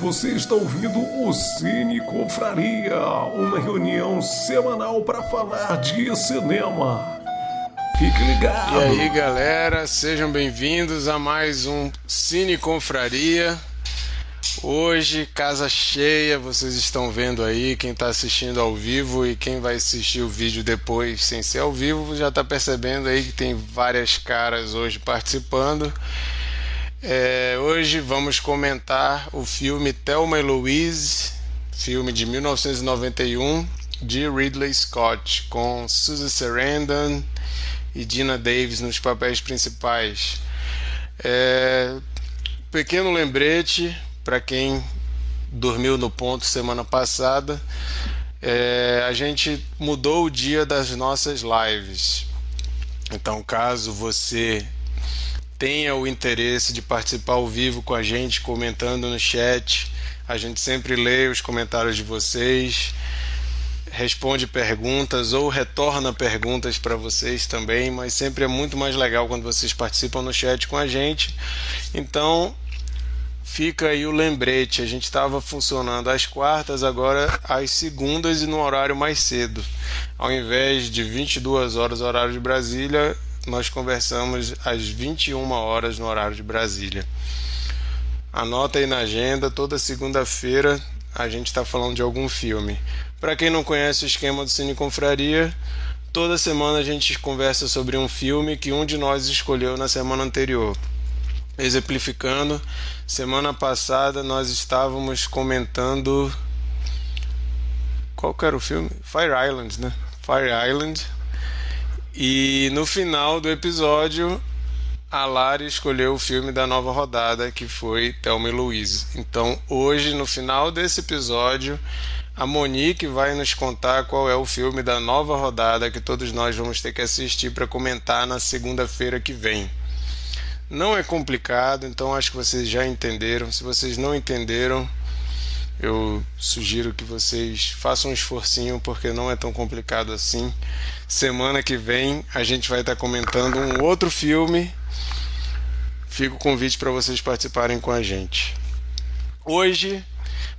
Você está ouvindo o Cine Confraria, uma reunião semanal para falar de cinema. Fique ligado. E aí, galera, sejam bem-vindos a mais um Cine Confraria. Hoje, casa cheia, vocês estão vendo aí, quem está assistindo ao vivo e quem vai assistir o vídeo depois sem ser ao vivo já está percebendo aí que tem várias caras hoje participando. É, hoje vamos comentar o filme Thelma e Louise, filme de 1991 de Ridley Scott, com Susan Sarandon e Dina Davis nos papéis principais. É, pequeno lembrete para quem dormiu no ponto semana passada, é, a gente mudou o dia das nossas lives. Então, caso você tenha o interesse de participar ao vivo com a gente, comentando no chat. A gente sempre lê os comentários de vocês, responde perguntas ou retorna perguntas para vocês também, mas sempre é muito mais legal quando vocês participam no chat com a gente. Então, fica aí o lembrete. A gente estava funcionando às quartas, agora às segundas e no horário mais cedo. Ao invés de 22 horas, horário de Brasília, nós conversamos às 21 horas no horário de Brasília. Anota aí na agenda, toda segunda-feira a gente está falando de algum filme. Para quem não conhece o esquema do Cine Confraria, toda semana a gente conversa sobre um filme que um de nós escolheu na semana anterior. Exemplificando, semana passada nós estávamos comentando. Qual que era o filme? Fire Island, né? Fire Island, e no final do episódio, a Lari escolheu o filme da nova rodada, que foi Thelma e Louise. Então, hoje, no final desse episódio, a Monique vai nos contar qual é o filme da nova rodada que todos nós vamos ter que assistir para comentar na segunda-feira que vem. Não é complicado, então acho que vocês já entenderam. Se vocês não entenderam, eu sugiro que vocês façam um esforcinho porque não é tão complicado assim. Semana que vem a gente vai estar comentando um outro filme. Fica o convite para vocês participarem com a gente. Hoje,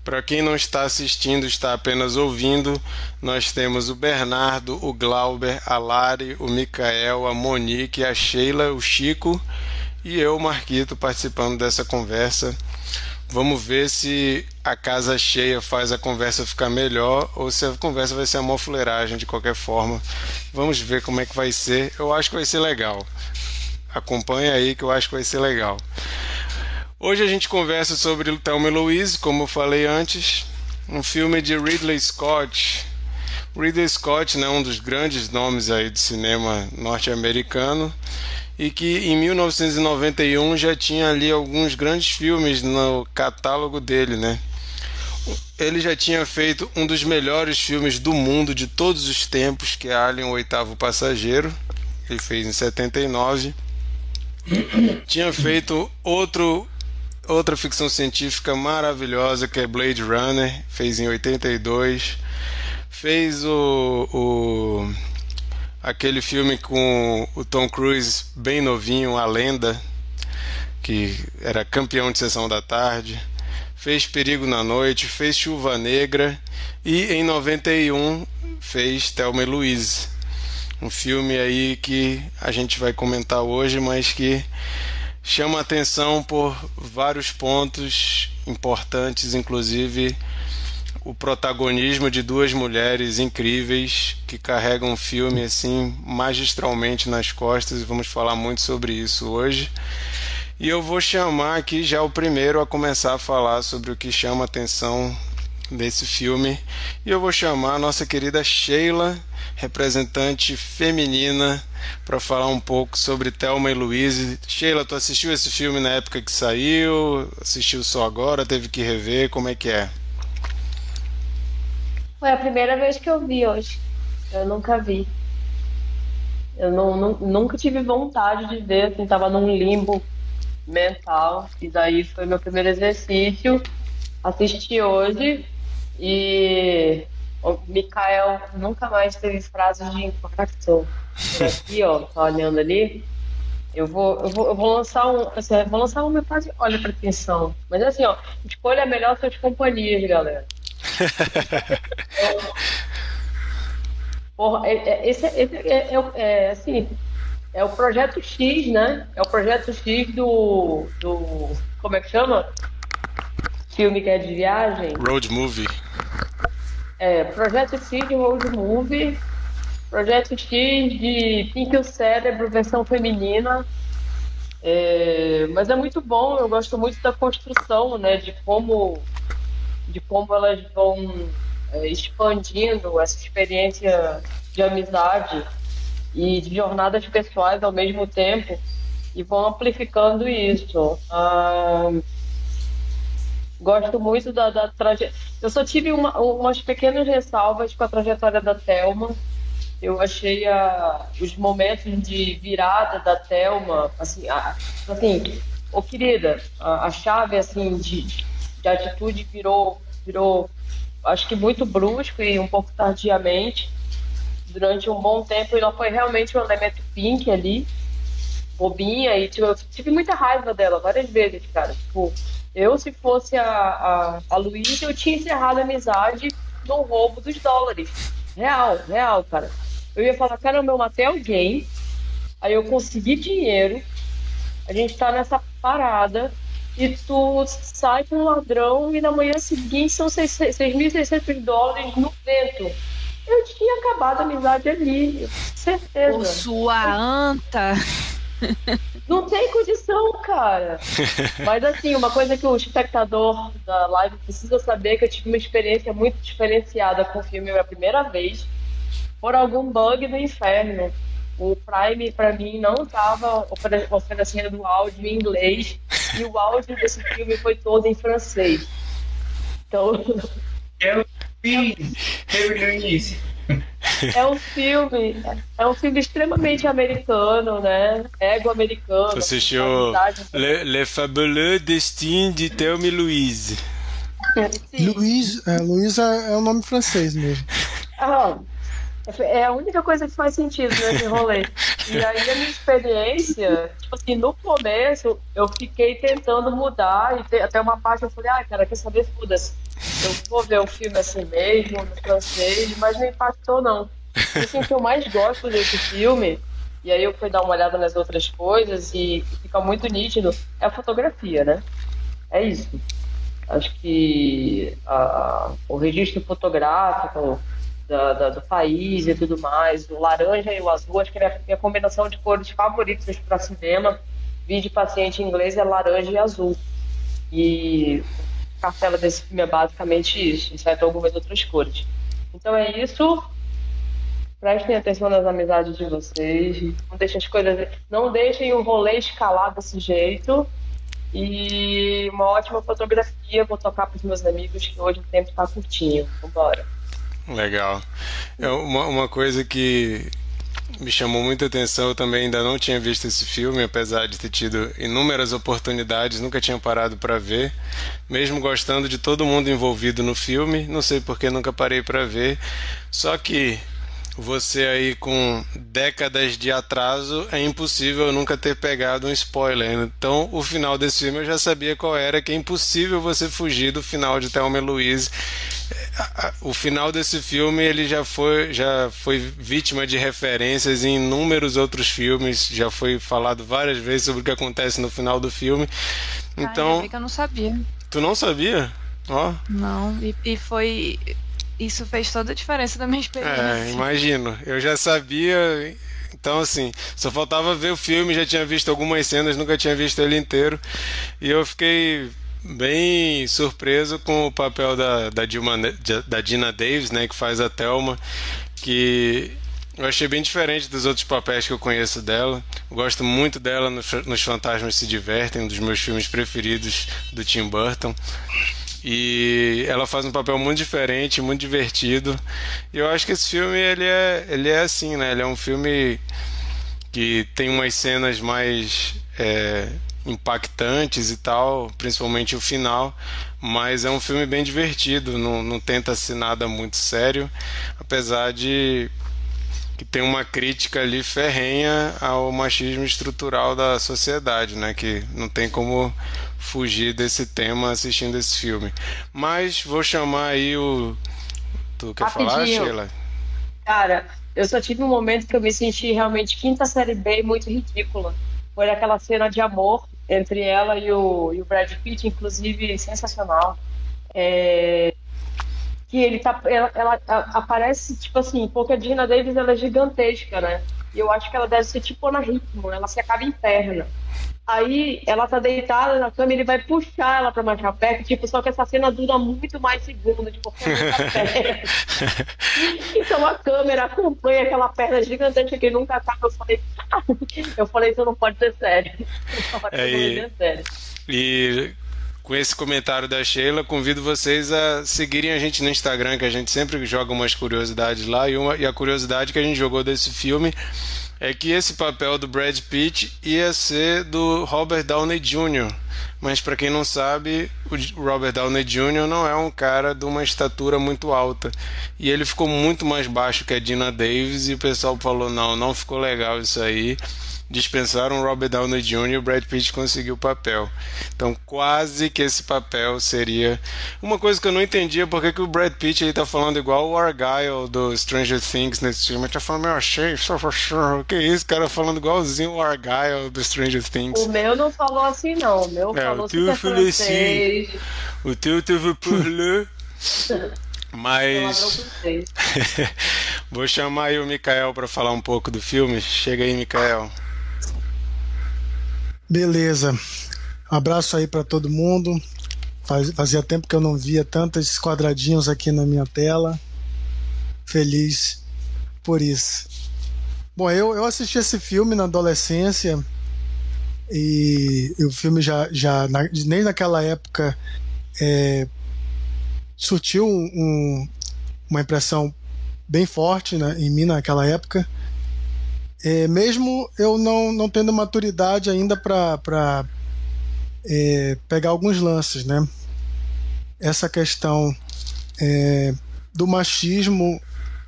para quem não está assistindo, está apenas ouvindo, nós temos o Bernardo, o Glauber, a Lari, o Micael, a Monique, a Sheila, o Chico e eu, Marquito, participando dessa conversa Vamos ver se a casa cheia faz a conversa ficar melhor ou se a conversa vai ser uma fuleiragem de qualquer forma. Vamos ver como é que vai ser. Eu acho que vai ser legal. Acompanha aí que eu acho que vai ser legal. Hoje a gente conversa sobre Thelma e Louise, como eu falei antes, um filme de Ridley Scott. Ridley Scott, né, um dos grandes nomes aí do cinema norte-americano e que em 1991 já tinha ali alguns grandes filmes no catálogo dele, né? Ele já tinha feito um dos melhores filmes do mundo de todos os tempos, que é Alien, o Oitavo Passageiro. Ele fez em 79. tinha feito outro outra ficção científica maravilhosa que é Blade Runner, fez em 82. Fez o, o aquele filme com o Tom Cruise bem novinho, A Lenda, que era campeão de sessão da tarde, fez Perigo na Noite, fez Chuva Negra e em 91 fez Thelma e Louise. Um filme aí que a gente vai comentar hoje, mas que chama atenção por vários pontos importantes, inclusive o protagonismo de duas mulheres incríveis que carregam o filme assim magistralmente nas costas e vamos falar muito sobre isso hoje. E eu vou chamar aqui já o primeiro a começar a falar sobre o que chama atenção desse filme. E eu vou chamar a nossa querida Sheila, representante feminina, para falar um pouco sobre Thelma e Louise. Sheila, tu assistiu esse filme na época que saiu? Assistiu só agora? Teve que rever? Como é que é? Foi a primeira vez que eu vi hoje. Eu nunca vi. Eu não, não, nunca tive vontade de ver, assim, tava num limbo mental. E daí foi meu primeiro exercício. Assisti hoje e o Mikael nunca mais teve frases de. Por aqui, ó, tá olhando ali. Eu vou, eu vou, eu vou lançar um. Assim, vou lançar uma fase. Olha pra atenção. Mas assim, ó, escolha melhor suas companhias, galera. Porra, é, é, esse, esse é, é, é, assim, é o projeto X, né? É o projeto X do. do como é que chama? Filme que é de viagem. Road Movie. É, projeto X de Road Movie. Projeto X de Pink o Cérebro, versão feminina. É, mas é muito bom, eu gosto muito da construção, né? De como, de como elas vão é, expandindo essa experiência de amizade e de jornadas pessoais ao mesmo tempo e vão amplificando isso. Ah, gosto muito da, da trajetória. Eu só tive uma, umas pequenas ressalvas com a trajetória da Thelma. Eu achei a, os momentos de virada da Thelma, assim, a, assim, ô querida, a, a chave assim de, de atitude virou, virou, acho que muito brusco e um pouco tardiamente. Durante um bom tempo, ela foi realmente um elemento pink ali, bobinha, e tipo, eu tive muita raiva dela várias vezes, cara. Tipo, eu, se fosse a, a, a Luísa, eu tinha encerrado a amizade no roubo dos dólares. Real, real, cara. Eu ia falar, caramba, eu matei alguém, aí eu consegui dinheiro, a gente tá nessa parada, e tu sai com um ladrão e na manhã seguinte são 6.600 dólares no vento. Eu tinha acabado a amizade ali, certeza. Por sua anta. Não tem condição, cara. Mas assim, uma coisa que o espectador da live precisa saber é que eu tive uma experiência muito diferenciada com o filme pela primeira vez, por algum bug do inferno. O Prime, para mim, não estava oferecendo o áudio em inglês e o áudio desse filme foi todo em francês. Então. Eu fiz, eu início. É um filme, é um filme extremamente americano, né? Ego americano. Você assistiu Le, Le Fabuleux Destin de Thelma e Louise. Louise, é, Louise é, é o nome francês mesmo. Ah, é a única coisa que faz sentido nesse rolê. E aí a minha experiência, tipo assim, no começo eu fiquei tentando mudar e te, até uma parte eu falei, ah, cara, quer saber, foda-se. Eu vou ver o filme assim mesmo, no francês, mas não impactou não. O assim, que eu mais gosto desse filme, e aí eu fui dar uma olhada nas outras coisas e fica muito nítido, é a fotografia, né? É isso. Acho que a, o registro fotográfico, da, da, do país e tudo mais. O laranja e o azul, acho que é a minha combinação de cores favoritas para cinema. Vídeo paciente inglês é laranja e azul. E a cartela desse filme é basicamente isso, exceto algumas outras cores. Então é isso. Prestem atenção nas amizades de vocês. Não deixem as coisas. Não deixem o rolê escalar desse jeito. E uma ótima fotografia. Vou tocar para os meus amigos que hoje o tempo está curtinho. Vambora. Legal. É uma, uma coisa que me chamou muita atenção, eu também ainda não tinha visto esse filme, apesar de ter tido inúmeras oportunidades, nunca tinha parado para ver, mesmo gostando de todo mundo envolvido no filme, não sei porque nunca parei para ver. Só que você aí com décadas de atraso, é impossível nunca ter pegado um spoiler. Então, o final desse filme eu já sabia qual era, que é impossível você fugir do final de Thelma e Louise. O final desse filme ele já foi, já foi vítima de referências em inúmeros outros filmes, já foi falado várias vezes sobre o que acontece no final do filme. Então, ah, eu não sabia. Tu não sabia? Ó. Não, e, e foi isso fez toda a diferença da minha experiência. É, imagino. Eu já sabia. Então, assim, só faltava ver o filme, já tinha visto algumas cenas, nunca tinha visto ele inteiro. E eu fiquei bem surpreso com o papel da, da, Dilma, da Dina Davis, né, que faz a Thelma, que eu achei bem diferente dos outros papéis que eu conheço dela. Eu gosto muito dela nos, nos Fantasmas Se Divertem, um dos meus filmes preferidos do Tim Burton. E ela faz um papel muito diferente, muito divertido. E eu acho que esse filme ele é, ele é assim, né? Ele é um filme que tem umas cenas mais é, impactantes e tal, principalmente o final, mas é um filme bem divertido, não, não tenta ser nada muito sério, apesar de que tem uma crítica ali ferrenha ao machismo estrutural da sociedade, né? Que não tem como fugir desse tema assistindo esse filme. Mas vou chamar aí o. Tu quer Rapidinho. falar, Sheila? Cara, eu só tive um momento que eu me senti realmente quinta série B muito ridícula. Foi aquela cena de amor entre ela e o, e o Brad Pitt, inclusive sensacional. É, que ele tá. Ela, ela a- aparece, tipo assim, porque a Gina Davis ela é gigantesca, né? E eu acho que ela deve ser tipo Ana Ritmo, ela se acaba em perna. Aí ela tá deitada na cama e ele vai puxar ela pra mais pra perto, tipo, só que essa cena dura muito mais segundos, tipo. Então a câmera acompanha aquela perna gigantesca que nunca acaba. Eu falei, eu falei, isso não pode ser sério. É, e- sério. E com esse comentário da Sheila, convido vocês a seguirem a gente no Instagram, que a gente sempre joga umas curiosidades lá. E, uma, e a curiosidade que a gente jogou desse filme é que esse papel do Brad Pitt ia ser do Robert Downey Jr. Mas para quem não sabe, o Robert Downey Jr. não é um cara de uma estatura muito alta. E ele ficou muito mais baixo que a Dina Davis e o pessoal falou: "Não, não ficou legal isso aí". Dispensaram o Robert Downey Jr. e o Brad Pitt conseguiu o papel. Então, quase que esse papel seria. Uma coisa que eu não entendia porque que o Brad Pitt ele tá falando igual o Argyle do Stranger Things nesse filme. Ele tá falando, meu, achei, só for sure. Que isso, cara falando igualzinho o Argyle do Stranger Things. O meu não falou assim, não. O meu É, falou o teu falou francês. O teu teve por. Palavrão Mas vou chamar aí o Mikael para falar um pouco do filme. Chega aí, Mikael. Beleza. Abraço aí pra todo mundo. Faz- fazia tempo que eu não via tantos quadradinhos aqui na minha tela. Feliz por isso. Bom, eu, eu assisti esse filme na adolescência e o filme já, já na- nem naquela época é, surtiu um- um- uma impressão bem forte né, em mim naquela época. É, mesmo eu não, não tendo maturidade ainda para pegar alguns lances, né? Essa questão é, do machismo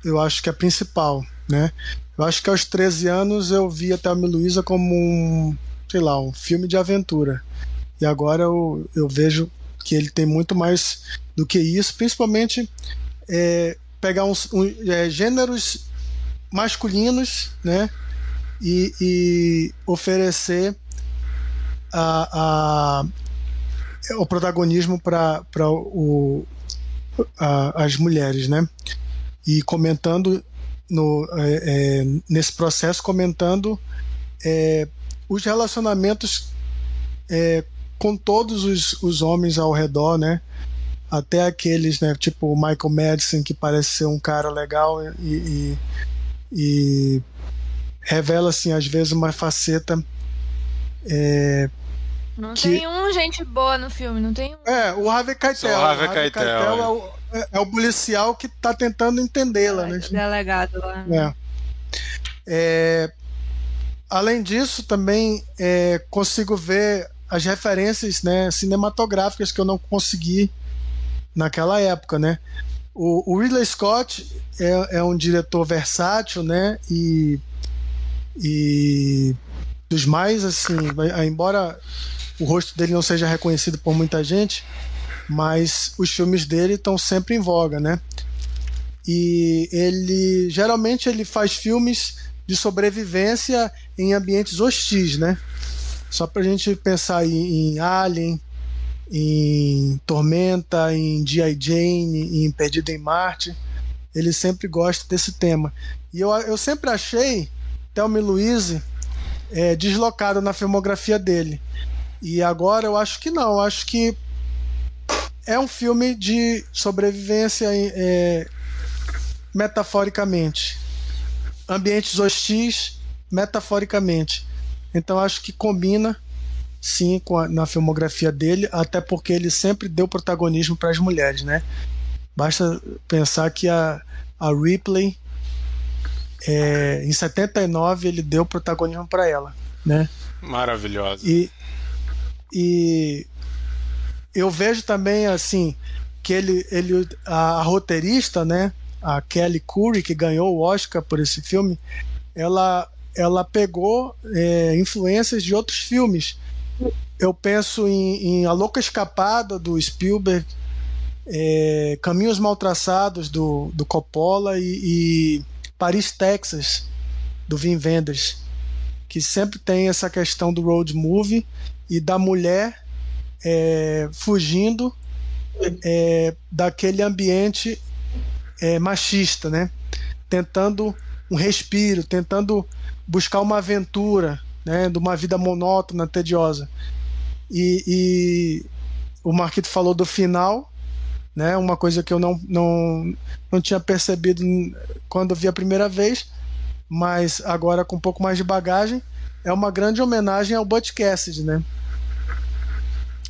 eu acho que é principal, né? Eu acho que aos 13 anos eu vi a Thelma Luiza como um, sei lá, um filme de aventura. E agora eu, eu vejo que ele tem muito mais do que isso, principalmente é, pegar uns, um, é, gêneros masculinos, né? E, e oferecer a, a, o protagonismo para as mulheres, né? E comentando no, é, é, nesse processo, comentando é, os relacionamentos é, com todos os, os homens ao redor, né? Até aqueles, né? Tipo o Michael Madison, que parece ser um cara legal e, e, e revela, assim, às vezes uma faceta é, Não Que- tem um gente boa no filme, não tem um. É, o Harvey Keitel. Só o Harvey Keitel, é, o, é- é o policial que tá tentando entendê-la, né? delegado lá. É. É, além disso, também é, consigo ver as referências né, cinematográficas que eu não consegui naquela época, né? O, o Ridley Scott é, é um diretor versátil, né? E, e dos mais assim, embora o rosto dele não seja reconhecido por muita gente, mas os filmes dele estão sempre em voga, né? E ele geralmente ele faz filmes de sobrevivência em ambientes hostis, né? Só pra gente pensar em, em Alien, em Tormenta, em G.I. Jane, em Perdido em Marte. Ele sempre gosta desse tema. E eu, eu sempre achei Thelma e Louise é, deslocado na filmografia dele. E agora eu acho que não. Eu acho que é um filme de sobrevivência é, metaforicamente. Ambientes hostis, metaforicamente. Então acho que combina sim com a, na filmografia dele, até porque ele sempre deu protagonismo para as mulheres, né? Basta pensar que a, a Ripley é, em 79 ele deu protagonismo para ela, né? Maravilhosa. E, e eu vejo também assim que ele, ele a, a roteirista, né? a Kelly Curry, que ganhou o Oscar por esse filme, ela, ela pegou é, influências de outros filmes. Eu penso em, em A Louca Escapada, do Spielberg, é, Caminhos Mal Traçados, do, do Coppola, e, e Paris, Texas, do Wim Wenders, que sempre tem essa questão do road movie e da mulher é, fugindo é, daquele ambiente é, machista, né? Tentando um respiro, tentando buscar uma aventura, né? De uma vida monótona, tediosa. E, e o Marquito falou do final, né? Uma coisa que eu não, não, não tinha percebido quando vi a primeira vez, mas agora com um pouco mais de bagagem, é uma grande homenagem ao Butch Cassidy, né?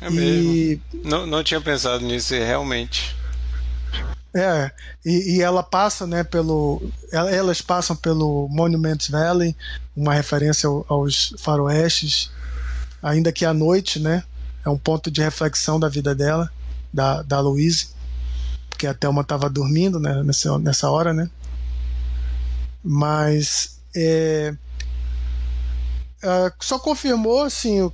É mesmo. E... Não, não tinha pensado nisso, realmente. É, e, e, ela passa, né, pelo. Elas passam pelo Monument Valley, uma referência aos faroestes, ainda que à noite, né? É um ponto de reflexão da vida dela, da, da Louise, porque a Thelma estava dormindo né, nessa, nessa hora, né? Mas. É, é, só confirmou, assim,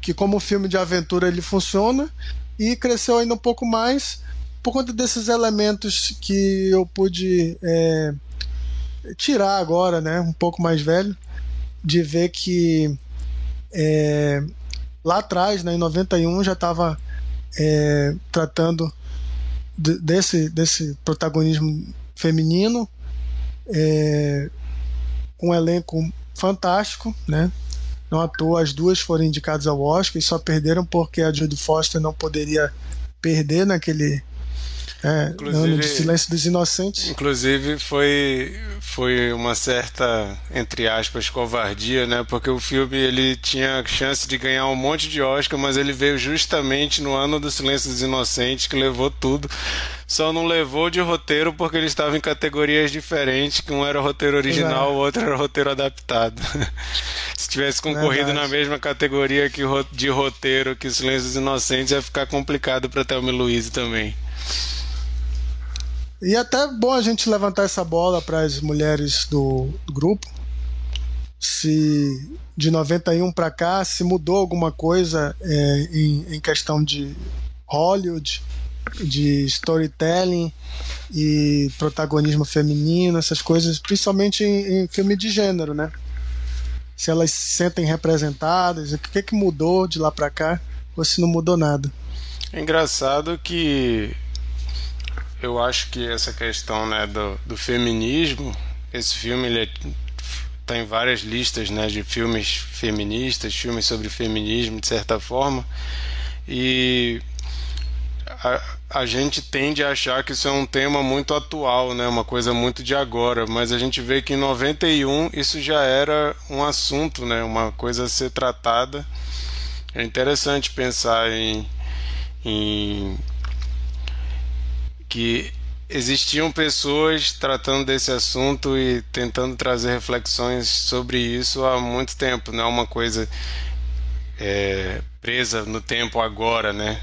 que como filme de aventura ele funciona e cresceu ainda um pouco mais por conta desses elementos que eu pude é, tirar agora, né, um pouco mais velho, de ver que é, lá atrás, né, em 91, já estava é, tratando de, desse, desse protagonismo feminino, é, um elenco fantástico, né? Não à toa as duas foram indicadas ao Oscar e só perderam porque a Judy Foster não poderia perder naquele é, ano de Silêncio dos Inocentes. Inclusive foi foi uma certa entre aspas covardia, né? Porque o filme ele tinha chance de ganhar um monte de Oscar, mas ele veio justamente no ano do Silêncio dos Inocentes que levou tudo. Só não levou de roteiro porque ele estava em categorias diferentes, que um era roteiro original, o outro era roteiro adaptado. Se tivesse concorrido Verdade. na mesma categoria que de roteiro que Silêncio dos Inocentes, ia ficar complicado para Thelma Luiz também. E até bom a gente levantar essa bola para as mulheres do, do, grupo. Se de 91 para cá se mudou alguma coisa é, em, em questão de Hollywood, de storytelling e protagonismo feminino, essas coisas, principalmente em, em filme de gênero, né? Se elas se sentem representadas, o que, que mudou de lá para cá, ou se não mudou nada. É engraçado que eu acho que essa questão né, do, do feminismo, esse filme ele é, tá várias listas né, de filmes feministas, filmes sobre feminismo, de certa forma, e a, a gente tende a achar que isso é um tema muito atual, né, uma coisa muito de agora, mas a gente vê que em 91 isso já era um assunto, né, uma coisa a ser tratada. É interessante pensar em, em que existiam pessoas tratando desse assunto e tentando trazer reflexões sobre isso há muito tempo, não é uma coisa é, presa no tempo agora, né?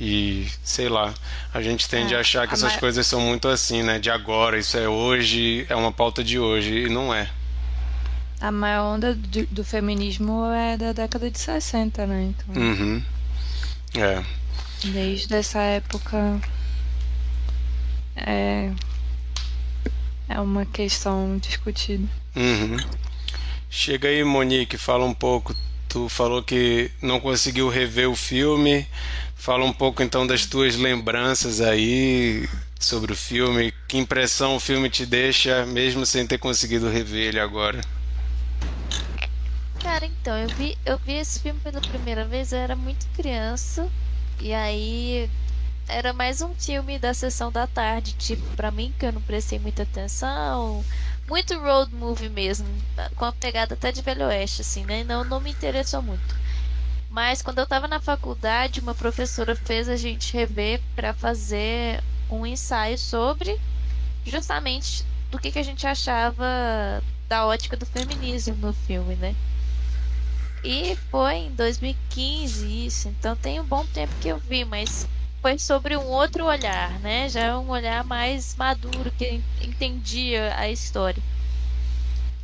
E sei lá, a gente tende é, a achar que a essas maior... coisas são muito assim, né? De agora, isso é hoje, é uma pauta de hoje, e não é. A maior onda do, do feminismo é da década de 60, né? Então, uhum. É. Desde essa época é, é uma questão discutida. Uhum. Chega aí, Monique, fala um pouco. Tu falou que não conseguiu rever o filme. Fala um pouco então das tuas lembranças aí sobre o filme. Que impressão o filme te deixa, mesmo sem ter conseguido rever ele agora? Cara, então, eu vi, eu vi esse filme pela primeira vez, eu era muito criança. E aí era mais um filme da sessão da tarde, tipo, pra mim que eu não prestei muita atenção. Muito road movie mesmo, com a pegada até de Velho Oeste, assim, né? Não, não me interessou muito. Mas quando eu tava na faculdade, uma professora fez a gente rever para fazer um ensaio sobre justamente do que, que a gente achava da ótica do feminismo no filme, né? E foi em 2015 isso, então tem um bom tempo que eu vi, mas foi sobre um outro olhar, né? Já é um olhar mais maduro que entendia a história.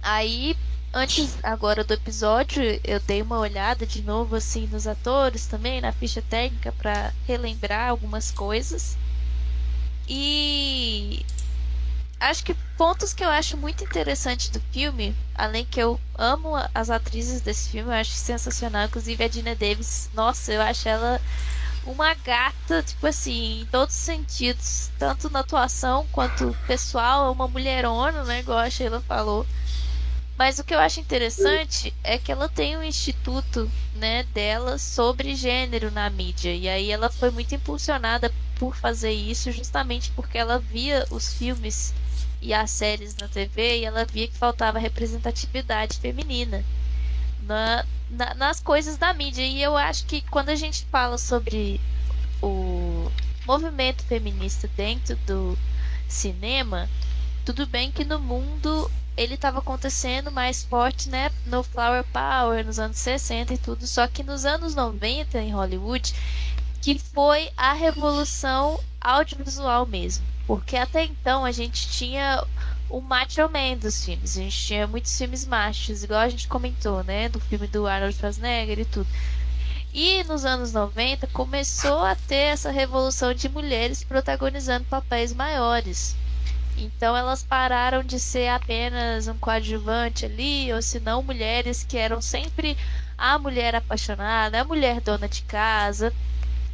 Aí, antes agora do episódio, eu dei uma olhada de novo assim nos atores também, na ficha técnica para relembrar algumas coisas. E acho que pontos que eu acho muito interessante do filme, além que eu amo as atrizes desse filme, eu acho sensacional, inclusive a Dina Davis, nossa, eu acho ela uma gata, tipo assim, em todos os sentidos, tanto na atuação quanto pessoal, é uma mulherona, né, igual a Sheila falou. Mas o que eu acho interessante é que ela tem um instituto, né, dela sobre gênero na mídia. E aí ela foi muito impulsionada por fazer isso justamente porque ela via os filmes e as séries na TV e ela via que faltava representatividade feminina na, na, nas coisas da mídia. E eu acho que quando a gente fala sobre o movimento feminista dentro do cinema, tudo bem que no mundo ele estava acontecendo mais forte, né, no Flower Power nos anos 60 e tudo, só que nos anos 90 em Hollywood, que foi a revolução audiovisual mesmo. Porque até então a gente tinha o macho man dos filmes. A gente tinha muitos filmes machos, igual a gente comentou, né? Do filme do Arnold Schwarzenegger e tudo. E nos anos 90 começou a ter essa revolução de mulheres protagonizando papéis maiores. Então elas pararam de ser apenas um coadjuvante ali, ou se não mulheres que eram sempre a mulher apaixonada, a mulher dona de casa,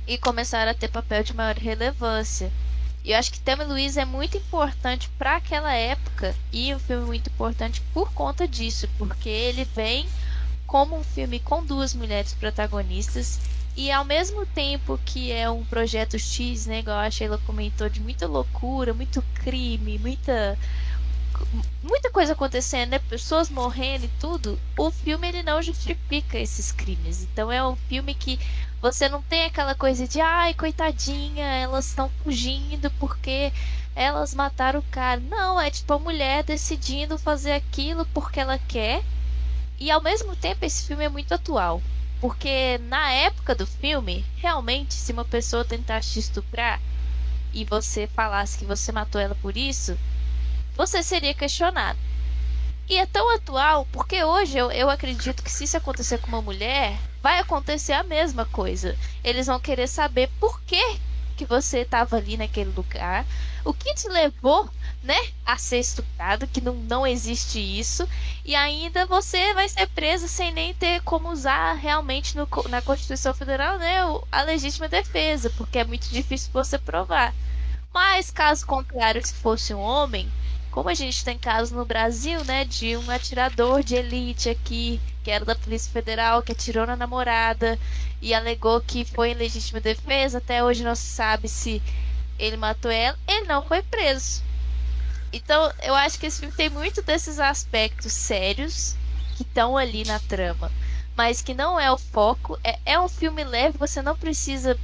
e começaram a ter papel de maior relevância. E eu acho que Thelma Luiz é muito importante para aquela época e um filme muito importante por conta disso, porque ele vem como um filme com duas mulheres protagonistas e ao mesmo tempo que é um projeto X, né, igual a Sheila comentou, de muita loucura, muito crime, muita muita coisa acontecendo, né? Pessoas morrendo e tudo. O filme ele não justifica esses crimes. Então é um filme que você não tem aquela coisa de, ai, coitadinha, elas estão fugindo porque elas mataram o cara. Não, é tipo a mulher decidindo fazer aquilo porque ela quer. E ao mesmo tempo esse filme é muito atual. Porque na época do filme, realmente, se uma pessoa tentasse te estuprar e você falasse que você matou ela por isso, você seria questionado. E é tão atual porque hoje eu, eu acredito que se isso acontecer com uma mulher, vai acontecer a mesma coisa. Eles vão querer saber por que que você estava ali naquele lugar, o que te levou, né, a ser estuprado, que não, não existe isso, e ainda você vai ser preso sem nem ter como usar realmente no, na Constituição Federal, né, a legítima defesa, porque é muito difícil você provar. Mas caso contrário, se fosse um homem, como a gente tem casos no Brasil, né, de um atirador de elite aqui, que era da Polícia Federal, que atirou na namorada e alegou que foi em legítima defesa, até hoje não se sabe se ele matou ela, ele não foi preso. Então, eu acho que esse filme tem muito desses aspectos sérios que estão ali na trama, mas que não é o foco. É, é um filme leve, você não precisa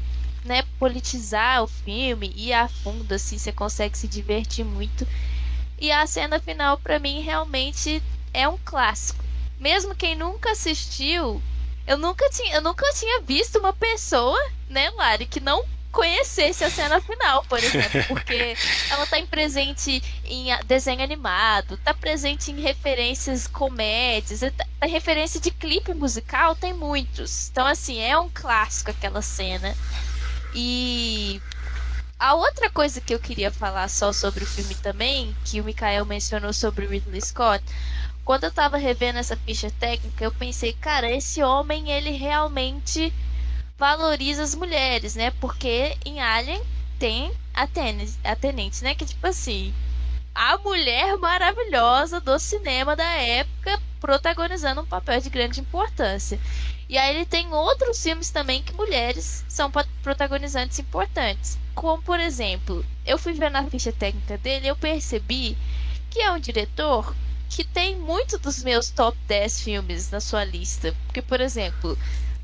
né, politizar o filme, ir a fundo, assim, você consegue se divertir muito. E a cena final, para mim, realmente é um clássico. Mesmo quem nunca assistiu, eu nunca tinha, eu nunca tinha visto uma pessoa, né, Lari, que não conhecesse a cena final, por exemplo, porque ela está presente em desenho animado, está presente em referências comédias, tá, a referência de clipe musical tem muitos. Então assim, é um clássico aquela cena. E a outra coisa que eu queria falar só sobre o filme também, que o Mikael mencionou sobre o Ridley Scott, quando eu tava revendo essa ficha técnica, eu pensei, cara, esse homem, ele realmente valoriza as mulheres, né? Porque em Alien tem a, Tenes, a Tenente, né? Que tipo assim, a mulher maravilhosa do cinema da época protagonizando um papel de grande importância. E aí ele tem outros filmes também que mulheres são protagonizantes importantes. Como, por exemplo, eu fui ver na ficha técnica dele eu percebi que é um diretor que tem muito dos meus top 10 filmes na sua lista. Porque, por exemplo,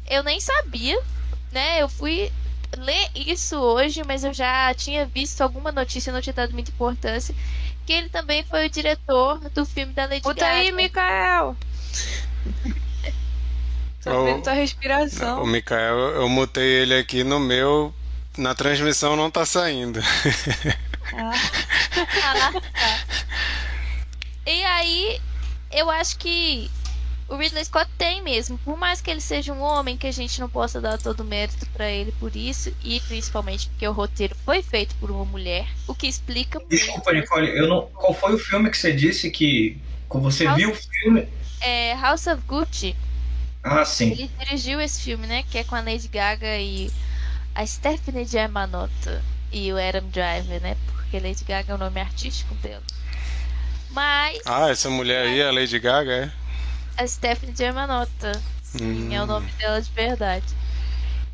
eu nem sabia, né? Eu fui ler isso hoje, mas eu já tinha visto alguma notícia, não tinha dado muita importância. Que ele também foi o diretor do filme da Lady Puta Gaga. aí, Mikael! Tô vendo tua respiração. O Mikael, eu mutei ele aqui no meu na transmissão não tá saindo. Ah, tá. E aí, eu acho que o Ridley Scott tem mesmo. Por mais que ele seja um homem, que a gente não possa dar todo o mérito para ele por isso, e principalmente porque o roteiro foi feito por uma mulher, o que explica. Desculpa, Nicole, eu não. Qual foi o filme que você disse que. que você House- viu o filme? É House of Gucci. Ah, sim. Ele dirigiu esse filme, né? Que é com a Lady Gaga e a Stephanie Germanotta e o Adam Driver, né? Porque Lady Gaga é o nome artístico dela. Mas Ah, essa mulher aí, a Lady Gaga, é? a Stephanie Germanotta, sim, Hum. é o nome dela de verdade.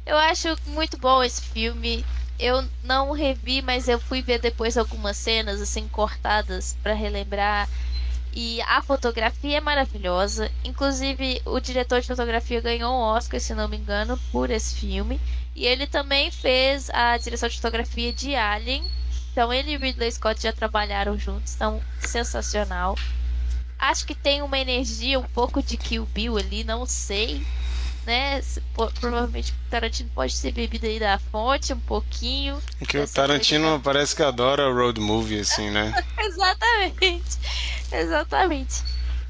Eu acho muito bom esse filme. Eu não revi, mas eu fui ver depois algumas cenas assim cortadas pra relembrar. E a fotografia é maravilhosa. Inclusive, o diretor de fotografia ganhou um Oscar, se não me engano, por esse filme. E ele também fez a direção de fotografia de Alien. Então, ele e Ridley Scott já trabalharam juntos. Então, sensacional. Acho que tem uma energia um pouco de Kill Bill ali, não sei. Né? Provavelmente o Tarantino pode ser bebido aí da fonte um pouquinho. Que o Tarantino parece que adora road movie, assim, né? Exatamente. Exatamente.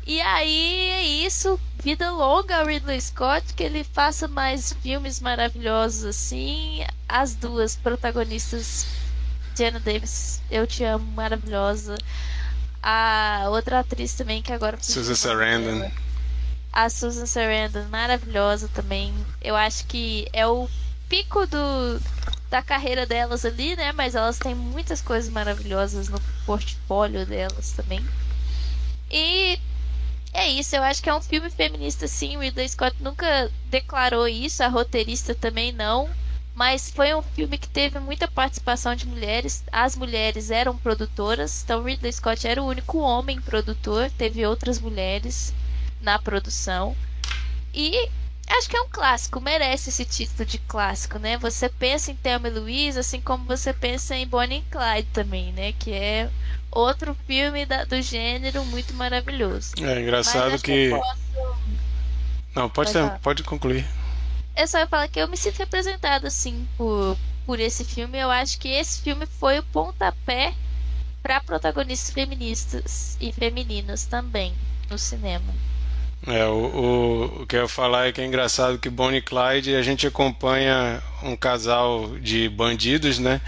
E aí é isso. Vida longa Ridley Scott, que ele faça mais filmes maravilhosos assim. As duas protagonistas, Jenna Davis, eu te amo, maravilhosa. A outra atriz também, que agora. Susan Sarandon. dela. A Susan Sarandon, maravilhosa também. Eu acho que é o pico do, da carreira delas ali, né? Mas elas têm muitas coisas maravilhosas no portfólio delas também. E é isso, eu acho que é um filme feminista sim. O Ridley Scott nunca declarou isso, a roteirista também não. Mas foi um filme que teve muita participação de mulheres. As mulheres eram produtoras, então Ridley Scott era o único homem produtor, teve outras mulheres na produção. E acho que é um clássico, merece esse título de clássico, né? Você pensa em Thelma e Louise, assim como você pensa em Bonnie e Clyde também, né? Que é outro filme da- do gênero muito maravilhoso. É engraçado que. eu posso- Não, pode, ter- pode concluir. Eu só ia falar que eu me sinto representada, assim, por, por esse filme. Eu acho que esse filme foi o pontapé para protagonistas feministas e femininas também no cinema. É, o, o, o que eu ia falar é que é engraçado que Bonnie e Clyde a gente acompanha um casal de bandidos, né?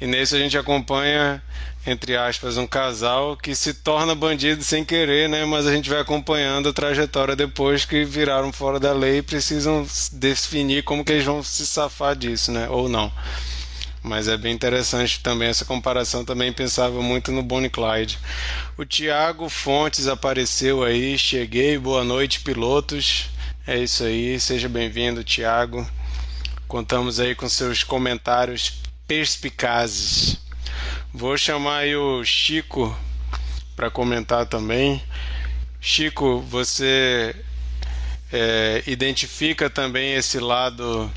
E nesse a gente acompanha, entre aspas, um casal que se torna bandido sem querer, né? Mas a gente vai acompanhando a trajetória depois que viraram fora da lei e precisam definir como que eles vão se safar disso, né? Ou não. Mas é bem interessante também essa comparação. Também pensava muito no Bonnie Clyde. O Tiago Fontes apareceu aí. Cheguei. Boa noite, pilotos. É isso aí. Seja bem-vindo, Tiago. Contamos aí com seus comentários perspicazes. Vou chamar aí o Chico para comentar também. Chico, você é, identifica também esse lado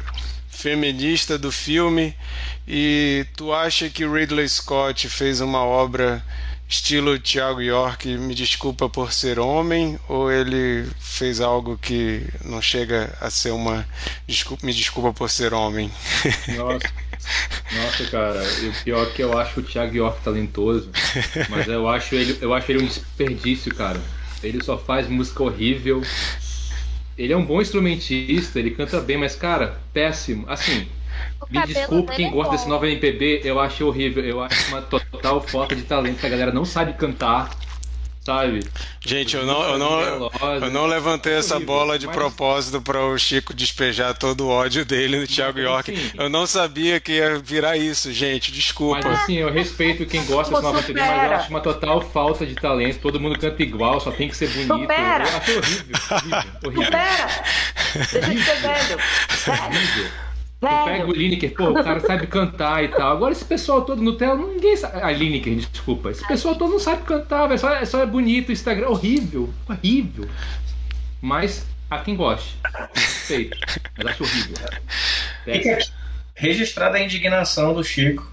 feminista do filme e tu acha que Ridley Scott fez uma obra estilo Thiago York, me desculpa por ser homem, ou ele fez algo que não chega a ser uma desculpa, me desculpa por ser homem? Nossa, nossa, cara, o pior é que eu acho o Thiago York talentoso, mas eu acho ele, eu acho ele um desperdício, cara. Ele só faz música horrível. Ele é um bom instrumentista, ele canta bem, mas cara, péssimo. Assim, O me desculpe quem é gosta desse novo MPB, eu acho horrível. Eu acho uma total falta de talento, que a galera não sabe cantar, sabe? Gente, eu não, eu não, eu não levantei essa Horrível, bola de propósito para o Chico despejar todo o ódio dele no Thiago York. assim- Eu não sabia que ia virar isso, gente. Desculpa. Mas assim, eu respeito quem gosta desse novo MPB, mas eu acho uma total falta de talento. Todo mundo canta igual, só tem que ser bonito. Supera. Eu acho horrível, horrível, horrível. Supera! Deixa de ser velho. Velho. Tu pega o. Lineker, pô, o cara sabe cantar e tal. Agora esse pessoal todo Nutella, ninguém sabe. A Lineker, desculpa. Esse pessoal todo não sabe cantar, velho. Só, é- só é bonito, o Instagram é horrível. Horrível. Mas a quem goste. Respeito. Mas acho horrível. Fica aqui registrada a indignação do Chico.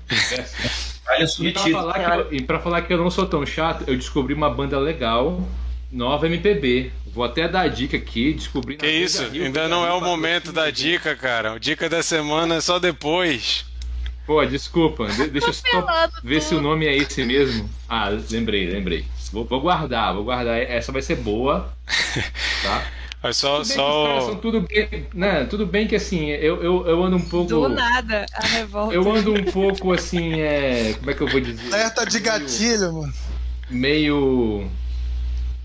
Olha o E pra, subtítulo. falar que eu, e pra falar que eu não sou tão chato, eu descobri uma banda legal, nova MPB. Vou até dar a dica aqui, descobri na Que isso? Rio, Ainda Beira não é o momento da dica, cara. O dica da semana é só depois. Pô, desculpa, de- deixa eu só ver se o nome é esse mesmo. Ah, lembrei, lembrei. Vou, vou guardar, vou guardar. Essa vai ser boa, tá? Mas só, Tudo bem que os caras só são tudo bem, né? Tudo bem que assim, eu, eu, eu ando um pouco. Do nada, a revolta. Eu ando um pouco assim, é. Como é que eu vou dizer? Alerta de gatilho, mano. meio.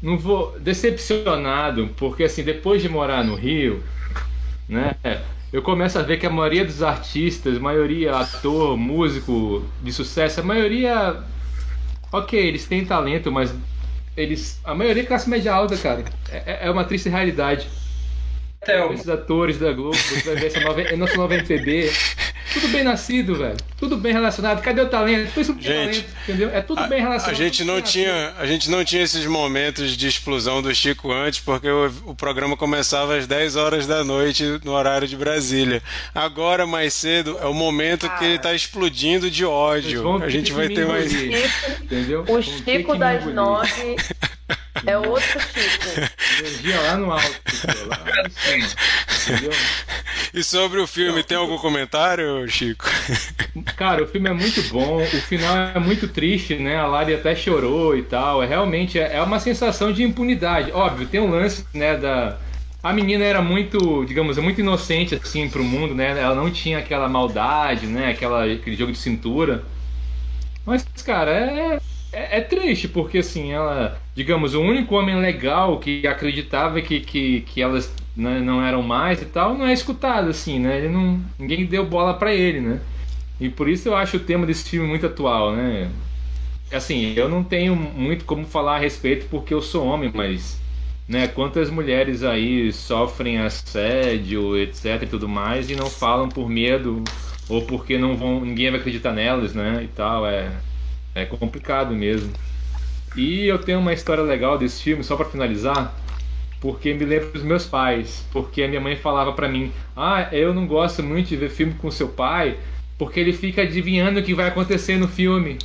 Não vou. decepcionado, porque assim, depois de morar no Rio, né? Eu começo a ver que a maioria dos artistas, maioria ator, músico de sucesso, a maioria. Ok, eles têm talento, mas eles. A maioria é classe média alta, cara. É, é uma triste realidade. Thelma, Esses atores da Globo, você vai ver essa nova, nossa nova MPB. Tudo bem nascido, velho. Tudo bem relacionado. Cadê o talento? Tem Gente, talento, entendeu? É tudo a, bem a relacionado. gente não tinha a gente não tinha esses momentos de explosão do Chico antes porque o, o programa começava às 10 horas da noite no horário de Brasília. Agora mais cedo é o momento que ele está explodindo de ódio. A gente vai ter mais Entendeu? O Chico das. Nove é outro Chico. Energia lá no alto, lá cima. E sobre o filme, tem algum comentário, Chico? Cara, o filme é muito bom, o final é muito triste, né? A Lari até chorou e tal. É realmente é é uma sensação de impunidade. Óbvio, tem um lance, né, da a menina era muito, digamos, muito inocente assim pro mundo, né? Ela não tinha aquela maldade, né? Aquela aquele jogo de cintura. Mas, cara, é, é, é triste, porque assim, ela, digamos, o único homem legal que acreditava que, que, que elas né, não eram mais e tal, não é escutado, assim, né? Ele não, ninguém deu bola pra ele, né? E por isso eu acho o tema desse filme muito atual, né? Assim, eu não tenho muito como falar a respeito porque eu sou homem, mas né, quantas mulheres aí sofrem assédio, etc e tudo mais e não falam por medo ou porque não vão, ninguém vai acreditar nelas, né? E tal, é é complicado mesmo. E eu tenho uma história legal desse filme só pra finalizar, porque me lembra dos meus pais, porque a minha mãe falava pra mim: "Ah, eu não gosto muito de ver filme com seu pai, porque ele fica adivinhando o que vai acontecer no filme".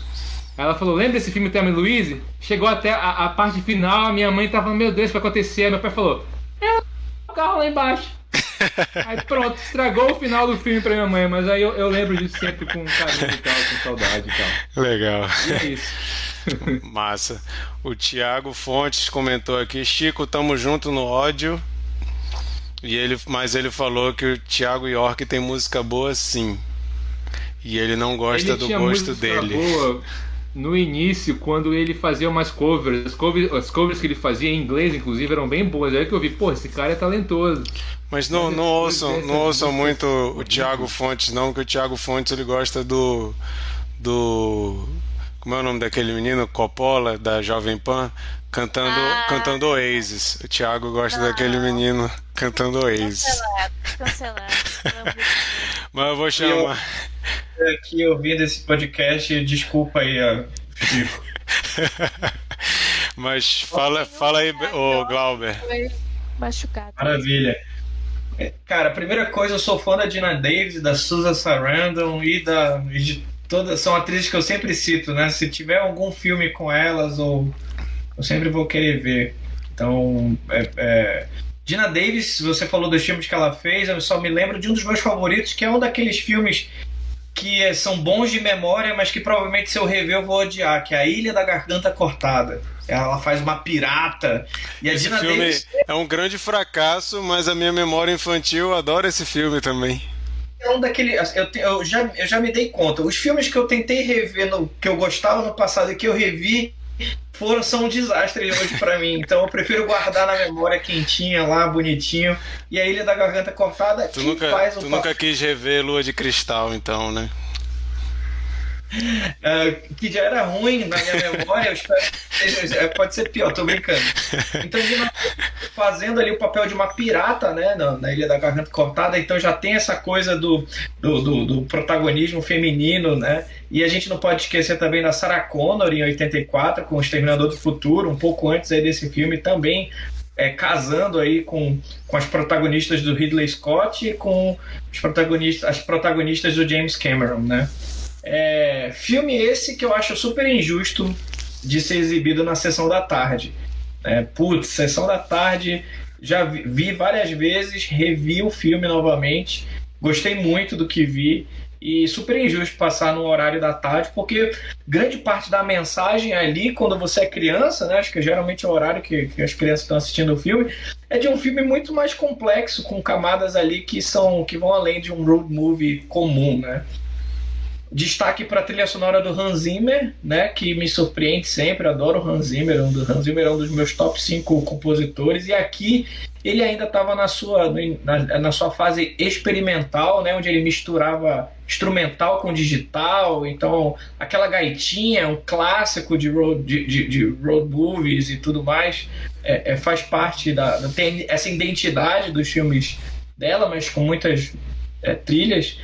Ela falou: Lembra desse filme Thelma e Louise? Chegou até a, a parte final, a minha mãe tava, meu Deus, o que vai acontecer? Meu pai falou: É o carro lá embaixo. aí pronto, estragou o final do filme pra minha mãe, mas aí eu, eu lembro disso sempre com carinho e tal, com saudade e tal. Legal. E é isso. Massa. O Thiago Fontes comentou aqui, Chico, tamo junto no ódio. E ele, mas ele falou que o Thiago York tem música boa sim. E ele não gosta ele do gosto música dele. Boa no início, quando ele fazia umas covers, as covers, as covers que ele fazia em inglês, inclusive, eram bem boas. Aí que eu vi, pô, esse cara é talentoso. Mas não, não ouçam, não ouçam muito o. Thiago Fontes, não, porque o Thiago Fontes ele gosta do. do. Como é o nome daquele menino? Coppola, da Jovem Pan, cantando, Ah. cantando Oasis. O Thiago gosta daquele menino cantando Oasis. Cancelado, cancelado. Mas eu vou chamar. aqui ouvindo esse podcast, desculpa aí, Chico. Mas fala, fala aí, ô Glauber. Machucado. Maravilha. É, Cara, a primeira coisa, eu sou fã da Dina Davis, da Susan Sarandon e da. e de todas são atrizes que eu sempre cito, né? Se tiver algum filme com elas, ou eu sempre vou querer ver. Então, é, é, Dina Davis, você falou dos filmes que ela fez, eu só me lembro de um dos meus favoritos, que é um daqueles filmes que é, são bons de memória, mas que provavelmente se eu rever eu vou odiar, que é A Ilha da Garganta Cortada. Ela faz uma pirata. E a Esse Dina filme Davis é um grande fracasso, mas a minha memória infantil adora esse filme também. é um daquele. Eu, te- eu já, eu já me dei conta. Os filmes que eu tentei rever, no, que eu gostava no passado e que eu revi, foram, são um desastre hoje pra mim. Então eu prefiro guardar na memória quentinha lá, bonitinho. E a Ilha da Garganta Cortada, Tu que nunca, tu nunca quis rever Lua de Cristal, então, né? é, que já era ruim na minha memória, espero é, pode ser pior, tô brincando. Então, fazendo ali o papel de uma pirata, né, na, na Ilha da Garganta Cortada, então já tem essa coisa do, do, do- do protagonismo feminino, né, e a gente não pode esquecer também da Sarah Connor em 84, com O Exterminador do Futuro, um pouco antes aí desse filme, também é, casando aí com, com as protagonistas do Ridley Scott e com os protagonistas, as protagonistas do James Cameron, né. É, filme esse que eu acho super injusto de ser exibido na sessão da tarde. É, putz, sessão da tarde, já vi, vi várias vezes, revi o filme novamente, gostei muito do que vi e super injusto passar no horário da tarde, porque grande parte da mensagem ali, quando você é criança, né, acho que geralmente é o horário que, que as crianças estão assistindo o filme, é de um filme muito mais complexo, com camadas ali que são que vão além de um road movie comum, né? Destaque para a trilha sonora do Hans Zimmer, né, que me surpreende sempre, adoro o Hans Zimmer, um do, Hans Zimmer é um dos meus top 5 compositores, e aqui ele ainda estava na sua, na, na, sua fase experimental, né, onde ele misturava instrumental com digital, então aquela gaitinha, um clássico de road, de, de, de road movies e tudo mais, é, é, faz parte da, tem essa identidade dos filmes dela, mas com muitas é, trilhas.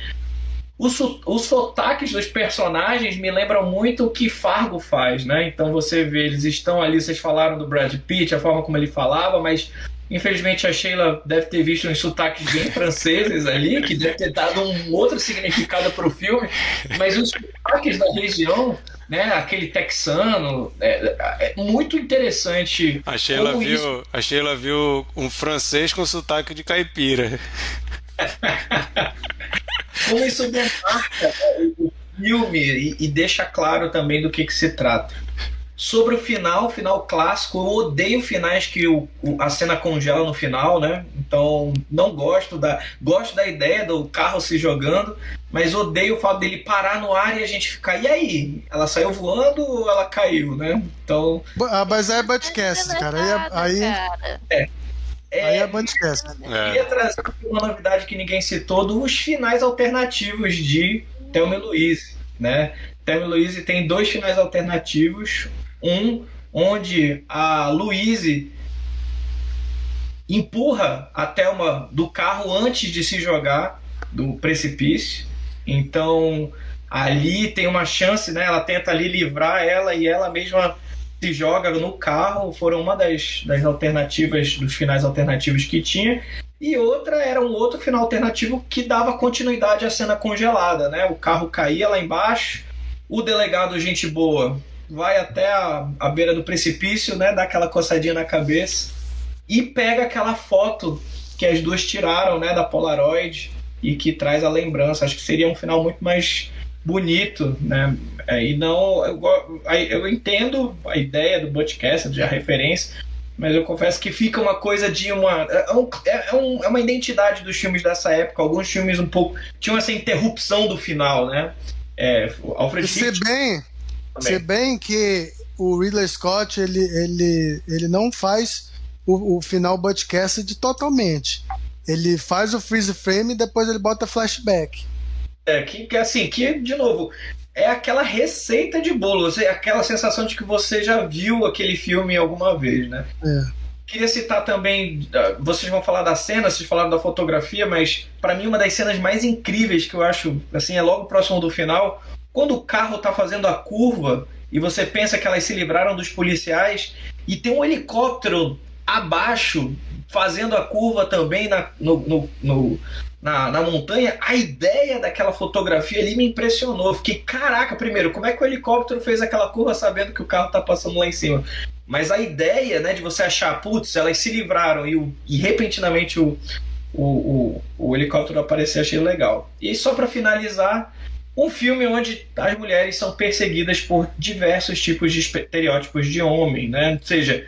Os, os sotaques dos personagens me lembram muito o que Fargo faz, né? Então você vê, eles estão ali, vocês falaram do Brad Pitt, a forma como ele falava, mas infelizmente a Sheila deve ter visto uns sotaques bem franceses ali, que deve ter dado um outro significado para o filme, mas os sotaques da região né, aquele texano, é, é, muito interessante. A Sheila, viu, isso... a Sheila viu um francês com sotaque de caipira. como isso demarca o filme e, e, deixa claro também do que, que se trata. Sobre o final, final clássico, eu odeio finais que o, a cena congela no final, né? Então não gosto da. Gosto da ideia do carro se jogando, mas odeio o fato dele parar no ar e a gente ficar. E aí? Ela saiu voando ou ela caiu, né? Então. Ah, mas é Budcast, cara. Aí. É, aí... É. É, Aí é Bandcast. Né? Eu queria trazer uma novidade que ninguém citou dos finais alternativos de Thelma e Louise, né? Thelma e Louise tem dois finais alternativos. Um onde a Louise empurra a Thelma do carro antes de se jogar do precipício. Então ali tem uma chance, né? Ela tenta ali livrar ela e ela mesma se joga no carro, foram uma das, das alternativas, dos finais alternativos que tinha. E outra era um outro final alternativo que dava continuidade à cena congelada, né? O carro caía lá embaixo, o delegado, gente boa, vai até a, a beira do precipício, né? Dá aquela coçadinha na cabeça e pega aquela foto que as duas tiraram, né? Da Polaroid e que traz a lembrança. Acho que seria um final muito mais bonito, né? É, e não. Eu, eu entendo a ideia do podcast, a referência, mas eu confesso que fica uma coisa de uma. É, um, é, um, é, uma identidade dos filmes dessa época. Alguns filmes um pouco. tinham essa interrupção do final, né? É, Alfred se bem, se bem que o Ridley Scott ele, ele, ele não faz o, o final Butcast totalmente. Ele faz o freeze frame e depois ele bota flashback. É, que, que assim, que, de novo, é aquela receita de bolo, é aquela sensação de que você já viu aquele filme alguma vez, né? É. Queria citar também, ah, vocês vão falar da cena, vocês falaram da fotografia, mas para mim uma das cenas mais incríveis que eu acho, assim, é logo próximo do final, quando o carro tá fazendo a curva e você pensa que elas se livraram dos policiais e tem um helicóptero abaixo fazendo a curva também na, no, no, no, na, na montanha, a ideia daquela fotografia ali me impressionou. Fiquei, caraca, primeiro, como é que o helicóptero fez aquela curva sabendo que o carro tá passando lá em cima? Mas a ideia, né, de você achar, putz, elas se livraram e, o, e repentinamente o, o, o, o helicóptero aparecer, achei legal. E só para finalizar, um filme onde as mulheres são perseguidas por diversos tipos de estereótipos de homem, né? Ou seja,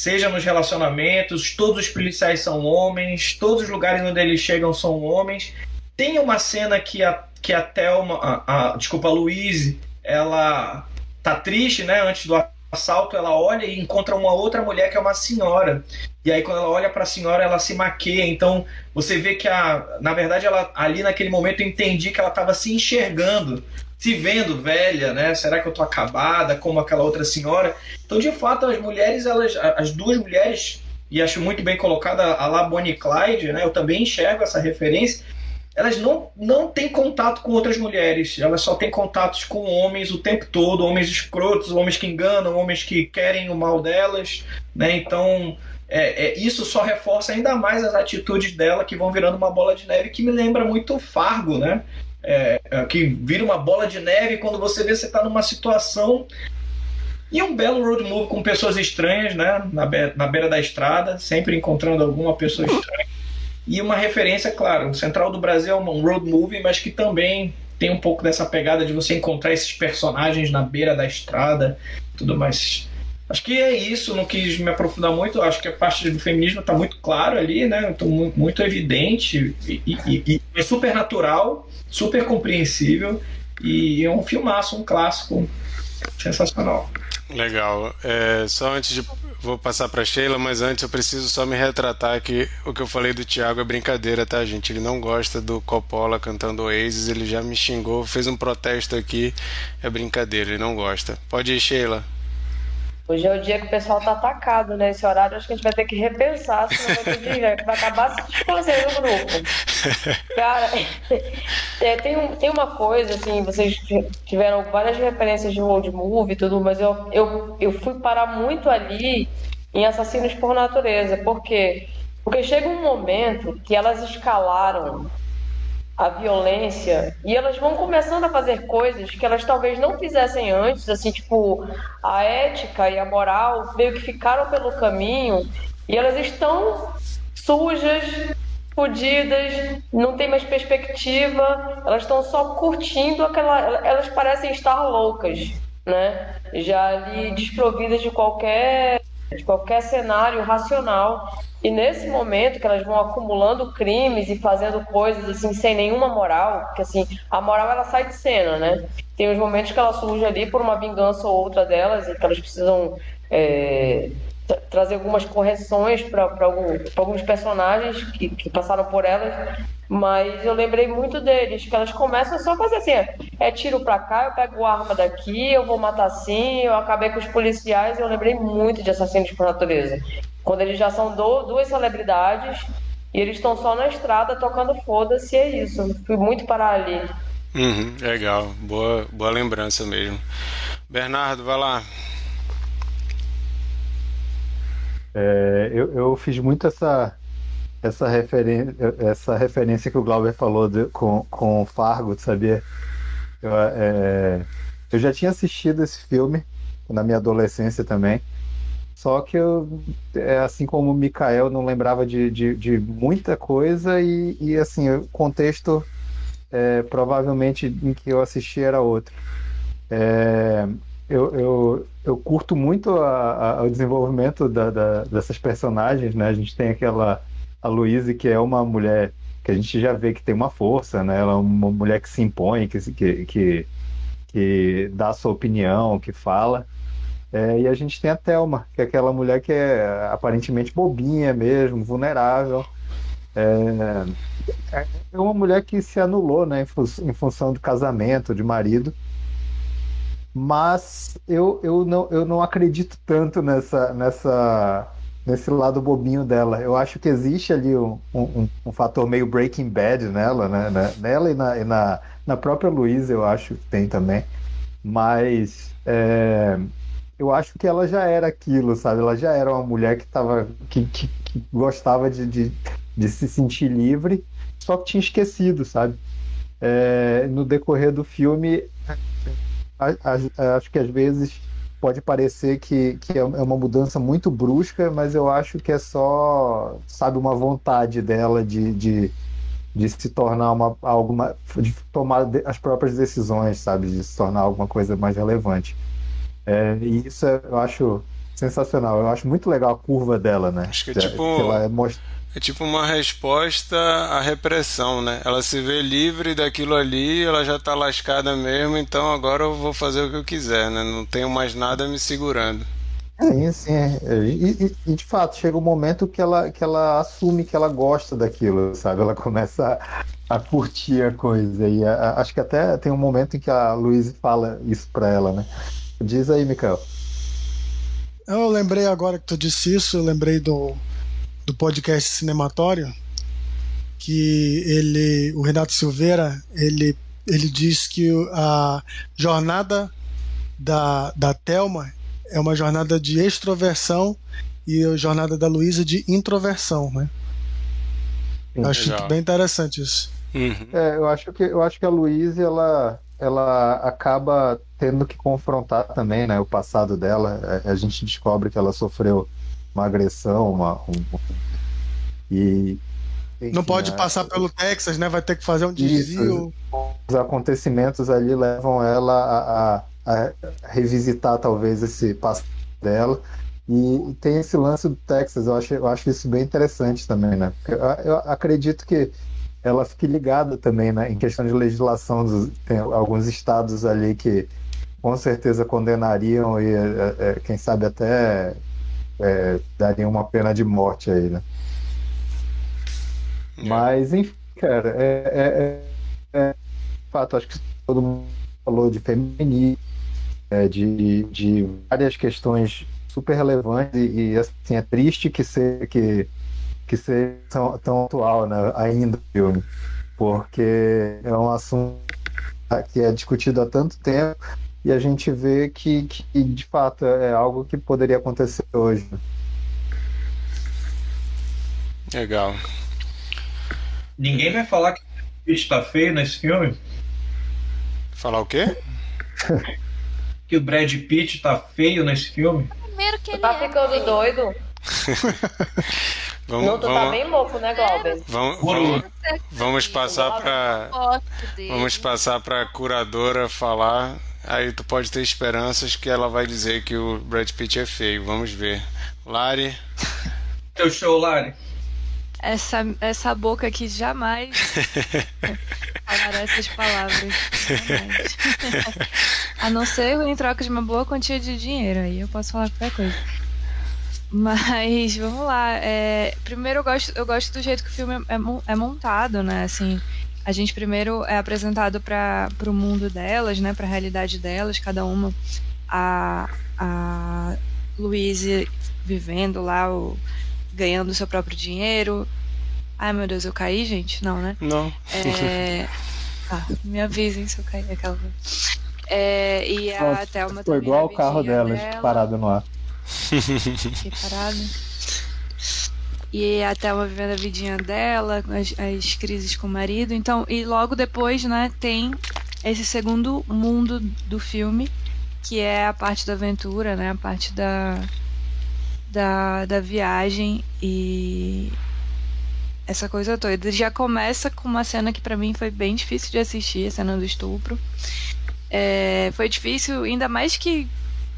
seja nos relacionamentos, todos os policiais são homens, todos os lugares onde eles chegam são homens. Tem uma cena que a, que a Thelma, a, a, desculpa, a Louise, ela tá triste, né, antes do assalto, ela olha e encontra uma outra mulher que é uma senhora. E aí quando ela olha para a senhora, ela se maqueia. Então, você vê que a, na verdade ela ali naquele momento eu entendi que ela estava se enxergando se vendo velha, né? Será que eu tô acabada como aquela outra senhora? Então, de fato, as mulheres, elas, as duas mulheres, e acho muito bem colocada a La Bonnie Clyde, né? Eu também enxergo essa referência. Elas não, não têm contato com outras mulheres, elas só têm contatos com homens o tempo todo, homens escrotos, homens que enganam, homens que querem o mal delas, né? Então, é, é, isso só reforça ainda mais as atitudes dela que vão virando uma bola de neve que me lembra muito Fargo, né? É, é, que vira uma bola de neve quando você vê você está numa situação e um belo road movie com pessoas estranhas, né? Na, be na beira da estrada, sempre encontrando alguma pessoa estranha. E uma referência, claro, o Central do Brasil é um road movie, mas que também tem um pouco dessa pegada de você encontrar esses personagens na beira da estrada, tudo mais. Acho que é isso, não quis me aprofundar muito. Acho que a parte do feminismo está muito claro ali, né? Então, muito evidente e, e, e é super natural, super compreensível e é um filmaço, um clássico sensacional. Legal. É, só antes de. Vou passar para Sheila, mas antes eu preciso só me retratar que o que eu falei do Thiago é brincadeira, tá, gente? Ele não gosta do Coppola cantando Oasis, ele já me xingou, fez um protesto aqui. É brincadeira, ele não gosta. Pode ir, Sheila. Hoje é o dia que o pessoal tá atacado, né? Esse horário acho que a gente vai ter que repensar, senão vai, ter vai acabar se desfazendo o grupo. Cara, é, tem, um, tem uma coisa, assim, vocês tiveram várias referências de road movie e tudo, mas eu, eu, eu fui parar muito ali em Assassinos por Natureza. Por quê? Porque chega um momento que elas escalaram a violência e elas vão começando a fazer coisas que elas talvez não fizessem antes, assim, tipo, a ética e a moral meio que ficaram pelo caminho e elas estão sujas, fodidas, não tem mais perspectiva, elas estão só curtindo aquela. Elas parecem estar loucas, né? Já ali desprovidas de qualquer, de qualquer cenário racional. E nesse momento que elas vão acumulando crimes e fazendo coisas assim sem nenhuma moral, porque assim, a moral ela sai de cena, né? Tem os momentos que ela surge ali por uma vingança ou outra delas e que elas precisam é, trazer algumas correções para algum, alguns personagens que, que passaram por elas. Mas eu lembrei muito deles, que elas começam só a fazer assim: é tiro pra cá, eu pego arma daqui, eu vou matar assim, eu acabei com os policiais. Eu lembrei muito de Assassinos por Natureza. Quando eles já são do, duas celebridades e eles estão só na estrada tocando foda-se, é isso. Fui muito parar ali. Uhum, legal, boa, boa lembrança mesmo. Bernardo, vai lá. É, eu, eu fiz muito essa essa, referen essa referência que o Glauber falou de, com, com Fargo, sabia? Eu, é, eu já tinha assistido esse filme na minha adolescência também. Só que eu, é, assim como o Mikael, não lembrava de, de, de muita coisa e, e assim, o contexto é, provavelmente em que eu assisti era outro. É, eu, eu, eu curto muito a, a, o desenvolvimento da, da, dessas personagens, né? A gente tem aquela a Louise, que é uma mulher que a gente já vê que tem uma força, né? Ela é uma mulher que se impõe, que, que, que, que dá a sua opinião, que fala. É, e a gente tem a Thelma, que é aquela mulher que é aparentemente bobinha mesmo, vulnerável. É, é uma mulher que se anulou né, em, em função do casamento, de marido. Mas eu, eu, não, eu não acredito tanto nessa, nessa, nesse lado bobinho dela. Eu acho que existe ali um, um, um fator meio Breaking Bad nela, né? né nela e na, e na, na própria Luísa, eu acho que tem também. Mas é, eu acho que ela já era aquilo, sabe? Ela já era uma mulher que tava, que, que, que gostava de, de, de, se sentir livre, só que tinha esquecido, sabe? É, no decorrer do filme, a, a, acho que às vezes pode parecer que, que é, é uma mudança muito brusca, mas eu acho que é só, sabe, uma vontade dela de, de, de se tornar uma, alguma, de tomar as próprias decisões, sabe, de se tornar alguma coisa mais relevante. É, e isso é, eu acho sensacional. Eu acho muito legal a curva dela, né? Acho que é tipo. Que ela é, most... é tipo uma resposta à repressão, né? Ela se vê livre daquilo ali, ela já tá lascada mesmo, então agora eu vou fazer o que eu quiser, né? Não tenho mais nada me segurando. Sim, sim. E, e, e, de fato, chega um momento que ela, que ela assume que ela gosta daquilo, sabe? Ela começa a, a curtir a coisa. E a, a, acho que até tem um momento em que a Luísa fala isso pra ela, né? Diz aí, Mikael. Eu lembrei agora que tu disse isso, eu lembrei do, do podcast Cinematório, que ele, o Renato Silveira, ele, ele diz que a jornada da, da Thelma é uma jornada de extroversão e a jornada da Luísa de introversão, né? acho Legal. bem interessante isso. Uhum. É, eu acho que eu acho que a Luísa ela ela acaba tendo que confrontar também, né, o passado dela. É, a gente descobre que ela sofreu uma agressão, uma, um, e enfim, Não pode a- passar pelo Texas, né? Vai ter que fazer um desvio. os acontecimentos ali levam ela a, a- a revisitar talvez esse passado dela. E, e tem esse lance do Texas, eu acho, eu acho isso bem interessante também, né? Porque eu, eu acredito que ela fique ligada também, né? Em questão de legislação, dos- tem alguns estados ali que com certeza condenariam e é, é, quem sabe até é, dariam uma pena de morte aí, né? Mas, enfim, cara, é, é, é, é fato, acho que todo mundo falou de feminismo, é, de, de várias questões super relevantes e, e, assim, é triste que seja que, que seja tão, tão atual né, ainda o filme, porque é um assunto que é discutido há tanto tempo e a gente vê que, que de fato é algo que poderia acontecer hoje. Legal. Ninguém vai falar que o Pitt tá feio nesse filme? Falar o quê? Que o Brad Pitt tá feio nesse filme? Primeiro que Tu ele tá é ficando doido? Vamos, não, tu tá vamos, bem louco, né, Glauber? vamos, vamos, vamos passar para vamos passar para curadora falar. Aí tu pode ter esperanças que ela vai dizer que o Brad Pitt é feio. Vamos ver. Lari, Teu show, Lari. Essa, essa boca aqui jamais falará essas palavras. A não ser em troca de uma boa quantia de dinheiro. Aí eu posso falar qualquer coisa. Mas vamos lá. é, primeiro eu gosto, eu gosto do jeito que o filme é, mon- é montado, né? Assim, a gente primeiro é apresentado para o mundo delas, né? Para a realidade delas, cada uma. A, a Louise vivendo lá, o, ganhando o seu próprio dinheiro. Ai meu Deus, eu caí, gente? Não, né? não. É... Ah, me avisem se eu cair aquela. É, e a Pronto, Thelma Foi também igual o carro vidinha dela, parado no ar. Fiquei parada. E a Thelma vivendo a vidinha dela, as, as crises com o marido. Então, e logo depois, né, tem esse segundo mundo do filme, que é a parte da aventura, né? A parte da, da, da viagem e essa coisa toda. Já começa com uma cena que pra mim foi bem difícil de assistir, a cena do estupro. É, foi difícil, ainda mais que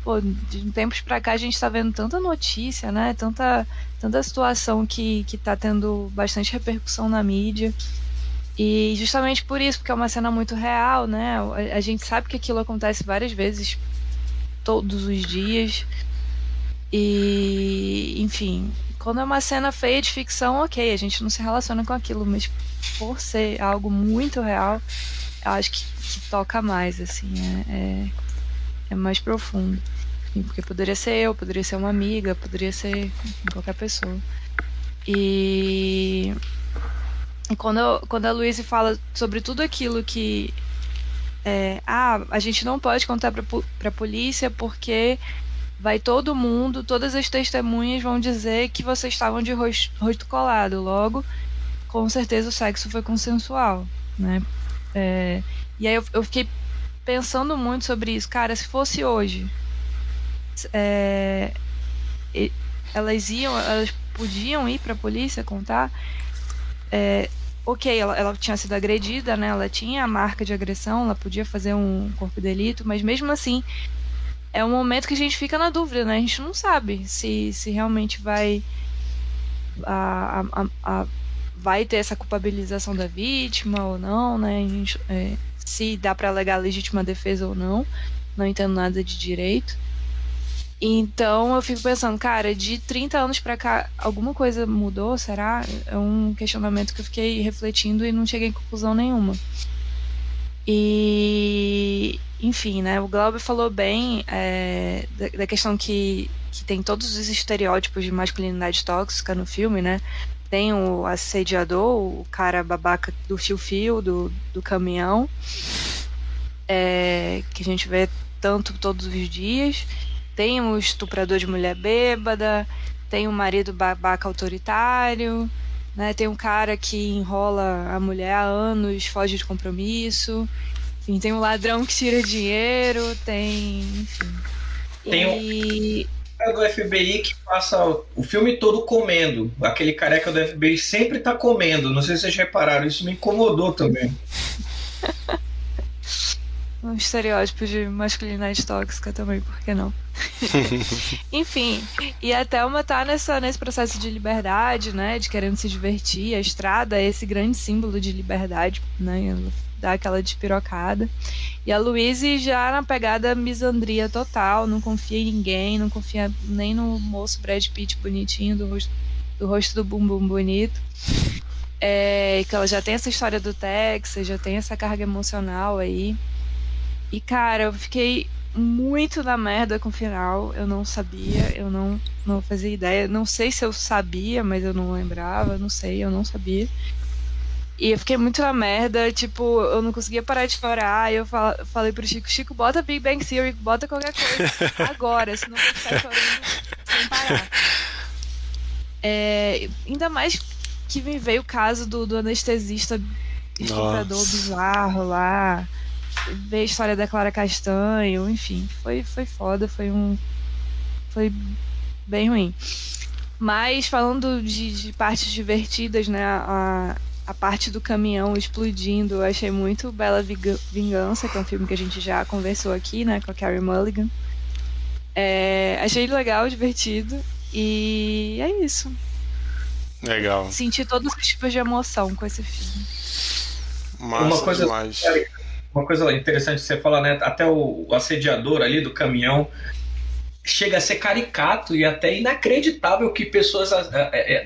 pô, de tempos pra cá a gente tá vendo tanta notícia, né? Tanta, tanta situação que, que tá tendo bastante repercussão na mídia. E justamente por isso, porque é uma cena muito real, né? A, a gente sabe que aquilo acontece várias vezes, todos os dias. E, enfim, quando é uma cena feia de ficção, ok, a gente não se relaciona com aquilo, mas por ser algo muito real, eu acho que, que toca mais, assim, é, é, é mais profundo. Porque poderia ser eu, poderia ser uma amiga, poderia ser qualquer pessoa. E, quando, quando a Luísa fala sobre tudo aquilo que. é, ah, a gente não pode contar po- pra polícia porque vai todo mundo, todas as testemunhas vão dizer que vocês estavam de rosto, rosto colado. Logo, com certeza o sexo foi consensual, né? É, e aí eu, eu fiquei pensando muito sobre isso. Cara, se fosse hoje, é, elas iam, elas podiam ir pra polícia contar. É, ok, ela, ela tinha sido agredida, né? Ela tinha a marca de agressão, ela podia fazer um corpo de delito, mas mesmo assim é um momento que a gente fica na dúvida, né? A gente não sabe se, se realmente vai a, a- a- a- vai ter essa culpabilização da vítima ou não, né? A gente, é, se dá para alegar legítima defesa ou não. Não entendo nada de direito. Então eu fico pensando, cara, de 30 anos pra cá, alguma coisa mudou? Será? É um questionamento que eu fiquei refletindo e não cheguei em conclusão nenhuma. E, enfim, né? O Glauber falou bem é, da, da questão que, que tem todos os estereótipos de masculinidade tóxica no filme, né? Tem o assediador, o cara babaca do fio-fio, do, do caminhão, é, que a gente vê tanto todos os dias. Tem o estuprador de mulher bêbada, tem o marido babaca autoritário, né? Tem um cara que enrola a mulher há anos, foge de compromisso. Enfim, tem um ladrão que tira dinheiro, tem. Enfim. Tem um- E. careca do FBI que passa o filme todo comendo. Aquele careca do FBI sempre tá comendo. Não sei se vocês repararam, isso me incomodou também. Um estereótipo de masculinidade tóxica também, por que não? Enfim, e a Thelma tá nessa, nesse processo de liberdade, né? De querendo se divertir. A estrada é esse grande símbolo de liberdade, né? Ela dá aquela despirocada. E a Louise já na pegada misandria total, não confia em ninguém, não confia nem no moço Brad Pitt bonitinho, do rosto do, rosto do bumbum bonito. É, que ela já tem essa história do Texas, já tem essa carga emocional aí. E, cara, eu fiquei muito na merda com o final. Eu não sabia, eu não, não fazia ideia. Não sei se eu sabia, mas eu não lembrava. Não sei, eu não sabia. E eu fiquei muito na merda, tipo, eu não conseguia parar de chorar. E eu falei pro Chico, Chico, bota Big Bang Theory, bota qualquer coisa agora, senão eu vou ficar chorando sem parar. É, ainda mais que me veio o caso do, do anestesista estuprador bizarro lá ver a história da Clara Castanho, enfim, foi, foi foda, foi um. Foi bem ruim. Mas falando de, de partes divertidas, né? A, a parte do caminhão explodindo, eu achei muito Bela Vingança, que é um filme que a gente já conversou aqui, né? Com a Carrie Mulligan. É, achei legal, divertido. E é isso. Legal. Senti todos os tipos de emoção com esse filme. Massa Uma coisa demais. Uma coisa interessante você falar, né? Até o, o assediador ali do caminhão chega a ser caricato e até inacreditável que pessoas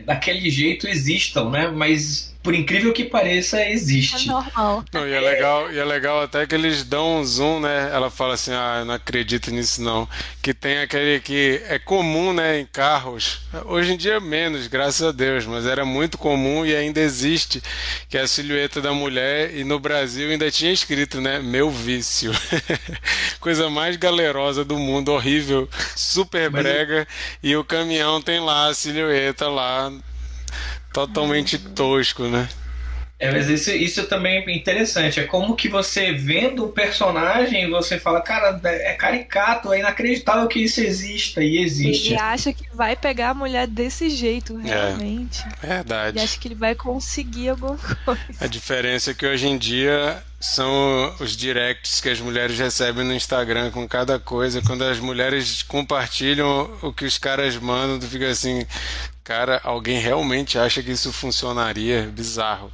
daquele jeito existam, né? Mas por incrível que pareça, existe. É normal. Não, e, é legal, e é legal até que eles dão um zoom, né? Ela fala assim, ah, eu não acredito nisso não. Que tem aquele que é comum, né, em carros. Hoje em dia menos, graças a Deus, mas era muito comum e ainda existe, que é a silhueta da mulher e no Brasil ainda tinha escrito, né, meu vício. Coisa mais galerosa do mundo, horrível, super brega, e o caminhão tem lá a silhueta lá totalmente tosco, né? É, mas isso, isso também é interessante. É como que você vendo o personagem, você fala, cara, é caricato, é inacreditável que isso exista e existe. Ele acha que vai pegar a mulher desse jeito, é, realmente. É, verdade. Ele acha que ele vai conseguir alguma coisa. A diferença é que hoje em dia são os directs que as mulheres recebem no Instagram com cada coisa. Quando as mulheres compartilham o que os caras mandam, tu fica assim, Cara, alguém realmente acha que isso funcionaria? Bizarro.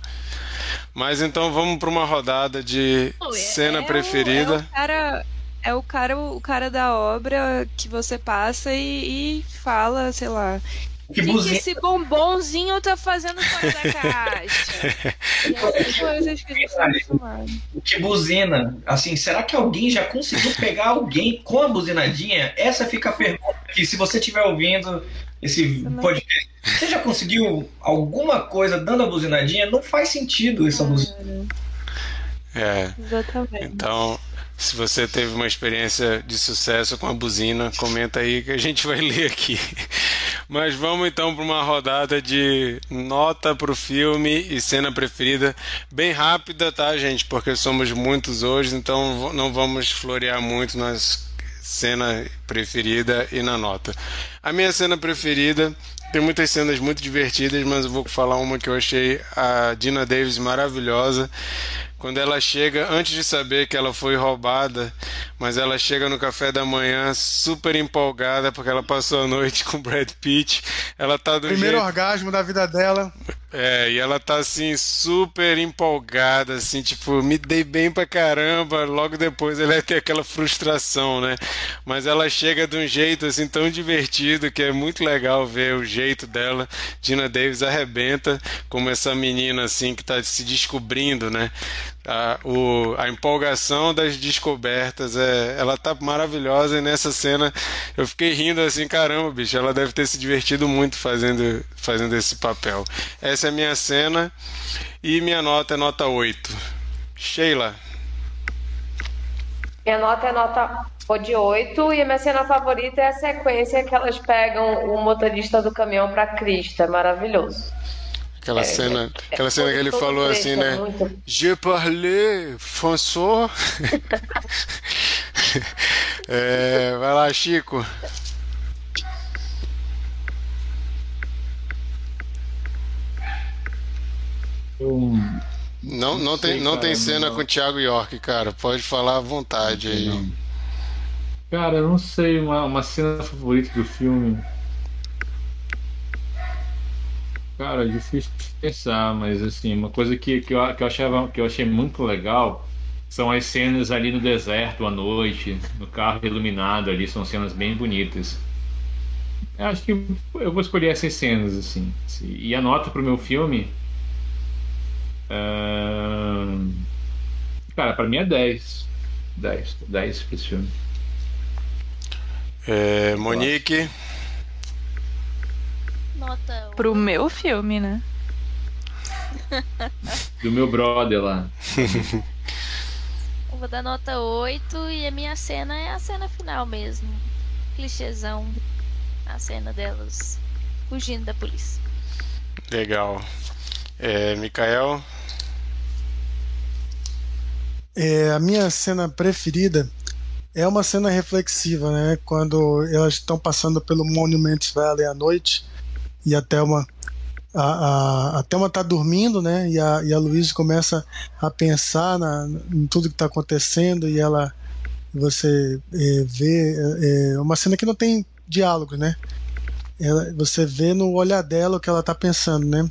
Mas então vamos para uma rodada de é, cena é preferida. O, é o cara, é o cara, o cara da obra que você passa e, e fala, sei lá. Que, que, que esse bombonzinho tá fazendo fora da caixa? que buzina. Assim, será que alguém já conseguiu pegar alguém com a buzinadinha? Essa fica a pergunta que se você estiver ouvindo, esse podcast. Você já conseguiu alguma coisa dando a buzinadinha? Não faz sentido essa buzina. É. Exatamente. Então, se você teve uma experiência de sucesso com a buzina, comenta aí que a gente vai ler aqui. Mas vamos então para uma rodada de nota para o filme e cena preferida, bem rápida, tá, gente? Porque somos muitos hoje, então não vamos florear muito nas cena preferida e na nota. A minha cena preferida tem muitas cenas muito divertidas, mas eu vou falar uma que eu achei a Dina Davis maravilhosa. Quando ela chega, antes de saber que ela foi roubada, mas ela chega no café da manhã super empolgada porque ela passou a noite com Brad Pitt. Ela tá do Primeiro jeito... orgasmo da vida dela. É, e ela tá assim, super empolgada, assim, tipo, me dei bem pra caramba. Logo depois ela ter aquela frustração, né? Mas ela chega de um jeito assim tão divertido que é muito legal ver o jeito dela. Dina Davis arrebenta como essa menina assim que tá se descobrindo, né? A, o, a empolgação das descobertas, é, ela tá maravilhosa e nessa cena eu fiquei rindo assim, caramba, bicho, ela deve ter se divertido muito fazendo, fazendo esse papel. Essa é a minha cena e minha nota é nota 8. Sheila. Minha nota é nota de 8 e a minha cena favorita é a sequência que elas pegam o motorista do caminhão para Crista, maravilhoso. Aquela é, cena, é, aquela cena que ele falou assim, né? Muito... Je parle François. É, vai lá, Chico. Não, não, sei, tem, não cara, tem cena não. com o Thiago York, cara. Pode falar à vontade aí. Cara, eu não sei uma, uma cena favorita do filme. Cara, difícil de pensar, mas assim, uma coisa que, que, eu, que, eu achava, que eu achei muito legal são as cenas ali no deserto à noite, no carro iluminado ali, são cenas bem bonitas. Eu acho que eu vou escolher essas cenas, assim. E a nota pro meu filme. ahn, Cara, pra mim é 10. 10. 10 pra esse filme. É, Monique, Nota Pro meu filme, né? Do meu brother lá. Eu vou dar nota 8 e a minha cena é a cena final mesmo. Clichêzão. A cena delas fugindo da polícia. legal. É, Mikael, É, a minha cena preferida é uma cena reflexiva, né? Quando elas estão passando pelo Monument Valley à noite e a Thelma, a, a, a Thelma tá dormindo, né? E a, e a Louise começa a pensar na, em tudo que está acontecendo e ela você é, vê é, uma cena que não tem diálogo, né? Ela, você vê no olhar dela o que ela está pensando, né?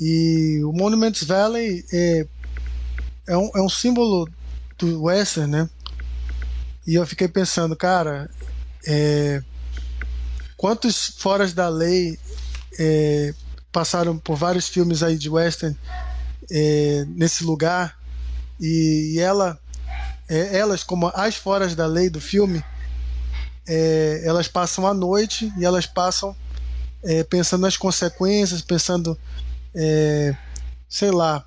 E o Monument Valley é, é um, é um símbolo do western, né? E eu fiquei pensando, cara, é, quantos foras da lei é, passaram por vários filmes aí de western é, nesse lugar e, e ela, é, elas como as foras da lei do filme, é, elas passam a noite e elas passam é, pensando nas consequências, pensando, é, sei lá,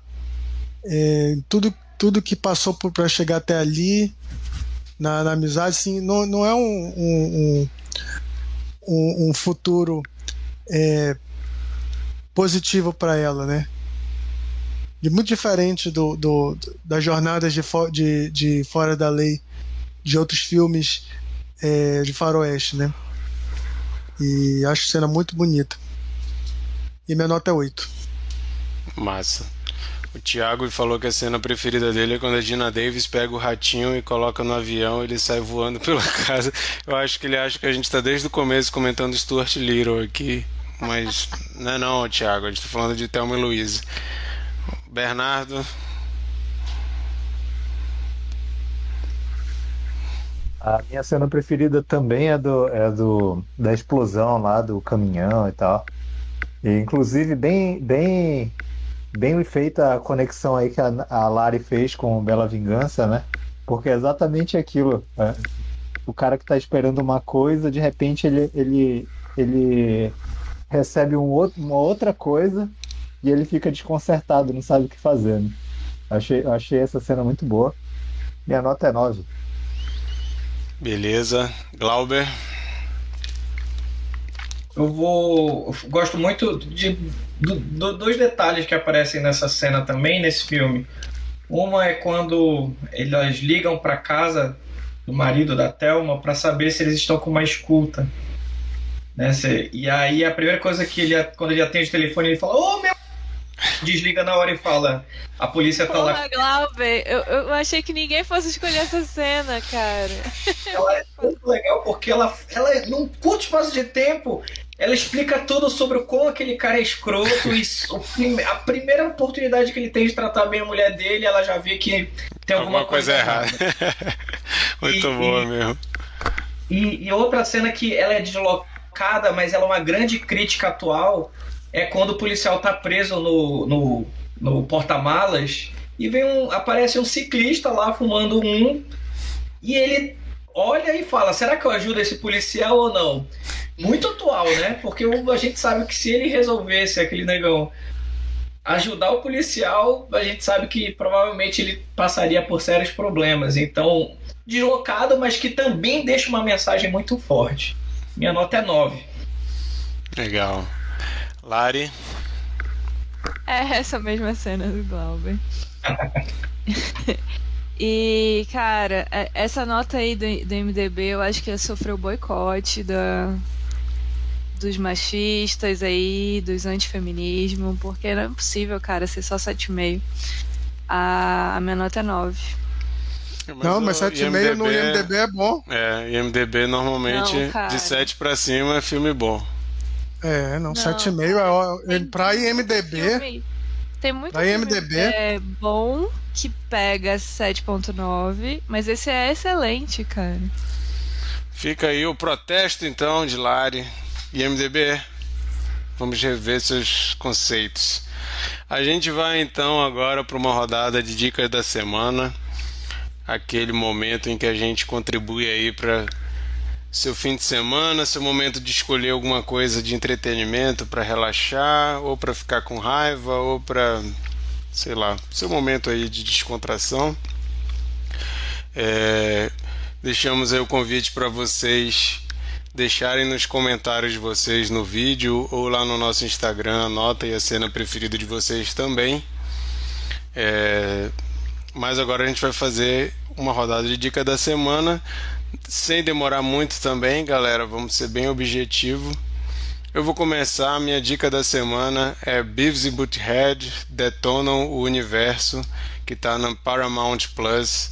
tudo tudo que passou para chegar até ali na, na amizade assim não, não é um, um, um, um futuro é, positivo para ela né e muito diferente do, do das jornadas de, fo- de, de fora da lei de outros filmes é, de faroeste né e acho a cena muito bonita e minha nota é 8 massa. O Thiago falou que a cena preferida dele é quando a Dina Davis pega o ratinho e coloca no avião ele sai voando pela casa. Eu acho que ele acha que a gente tá desde o começo comentando Stuart Little aqui. Mas não é não, Thiago. A gente tá falando de Thelma e Louise. Bernardo, A minha cena preferida também é do, é do da explosão lá do caminhão e tal. E, inclusive bem bem bem feita a conexão aí que a, a Lari fez com Bela Vingança, né? Porque é exatamente aquilo. é. O cara que tá esperando uma coisa, de repente ele ele ele recebe um outro, uma outra coisa e ele fica desconcertado, não sabe o que fazer. Né? Achei, achei essa cena muito boa. Minha nota é 9. beleza. Glauber, Eu vou. eu gosto muito de do- do- dois detalhes que aparecem nessa cena também, nesse filme. Uma é quando elas ligam para casa do marido da Thelma para saber se eles estão com uma escuta. Né? Se- E aí a primeira coisa que ele, quando ele atende o telefone, ele fala: Ô meu. Desliga na hora e fala: A polícia tá lá. Porra, Glauber, eu, eu achei que ninguém fosse escolher essa cena, cara. Ela é muito legal porque ela, ela, num curto espaço de tempo, ela explica tudo sobre o como aquele cara é escroto e a primeira oportunidade que ele tem de tratar bem a mulher dele, ela já vê que tem alguma, alguma coisa errada. Muito E- boa e- mesmo. E, e outra cena que ela é deslocada, mas ela é uma grande crítica atual, é quando o policial tá preso no, no, no porta-malas e vem um, aparece um ciclista lá fumando um e ele olha e fala, será que eu ajudo esse policial ou não? Muito atual, né? Porque a gente sabe que se ele resolvesse aquele negão ajudar o policial, a gente sabe que provavelmente ele passaria por sérios problemas. Então, deslocado, mas que também deixa uma mensagem muito forte. Minha nota é 9. Legal. Lari, É essa mesma cena do Glauber. e, cara, é- essa nota aí do, do MDB, eu acho que ela sofreu boicote da, dos machistas aí, dos antifeminismo, porque não é possível, cara, ser só 7,5. A, a minha nota é 9. Não, mas o 7,5 no IMDB é bom. É, IMDB normalmente Não, de 7 pra cima é filme bom. É, não, Não. 7,5 é Tem pra IMDB. Tem muito Pra filme IMDb. é bom que pega 7.9, mas esse é excelente, cara. Fica aí o protesto então de Lari. IMDB, vamos rever seus conceitos. A gente vai então agora para uma rodada de dicas da semana. Aquele momento em que a gente contribui aí para seu fim de semana, seu momento de escolher alguma coisa de entretenimento para relaxar, ou para ficar com raiva, ou para, sei lá, seu momento aí de descontração. É, deixamos aí o convite para vocês deixarem nos comentários de vocês no vídeo ou lá no nosso Instagram a nota e a cena preferida de vocês também. É, mas agora a gente vai fazer uma rodada de dica da semana, sem demorar muito também, galera. Vamos ser bem objetivo. Eu vou começar. A minha dica da semana é Beavis e Butthead Detonam o Universo, que está na Paramount Plus.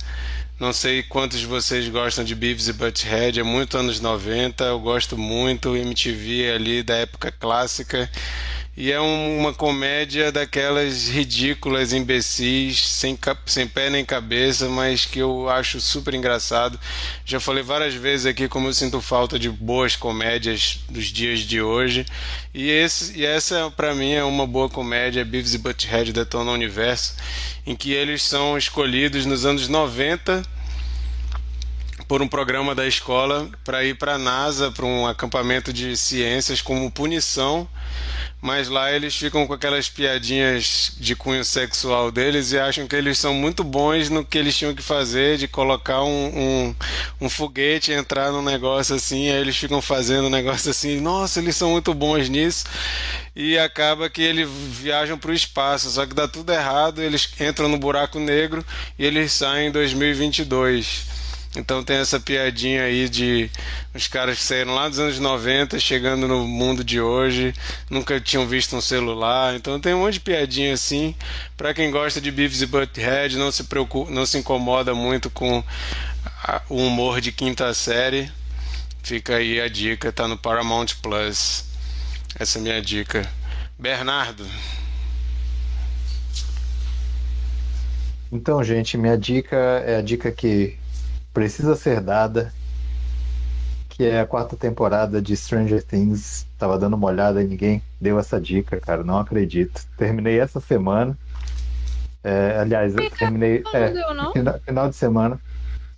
Não sei quantos de vocês gostam de Beavis e Butthead, é muito anos 90, eu gosto muito, MTV ali da época clássica. E é um- uma comédia daquelas ridículas, imbecis, sem, sem pé nem cabeça, mas que eu acho super engraçado. Já falei várias vezes aqui como eu sinto falta de boas comédias dos dias de hoje. E, esse, e essa, pra mim, é uma boa comédia, Beavis e Butthead Detona o Universo, em que eles são escolhidos nos anos 90 por um programa da escola para ir para a NASA, para um acampamento de ciências como punição, mas lá eles ficam com aquelas piadinhas de cunho sexual deles e acham que eles são muito bons no que eles tinham que fazer, de colocar um, um, um foguete, entrar num negócio assim, aí eles ficam fazendo um negócio assim, nossa, eles são muito bons nisso, e acaba que eles viajam para o espaço, só que dá tudo errado, eles entram no buraco negro e eles saem em 2022. Então tem essa piadinha aí de os caras que saíram lá dos anos 90, chegando no mundo de hoje, nunca tinham visto um celular. Então tem um monte de piadinha assim. Pra quem gosta de Beavis e Butthead, não se preocupa, não se incomoda muito com a- o humor de quinta série. Fica aí a dica, tá no Paramount Plus. Essa é a minha dica. Bernardo, Então, gente, minha dica é a dica que precisa ser dada, que é a quarta temporada de Stranger Things. Tava dando uma olhada e ninguém deu essa dica, cara. Não acredito. Terminei essa semana. É, aliás, eu terminei. Não, é, deu, não? Final, final de semana.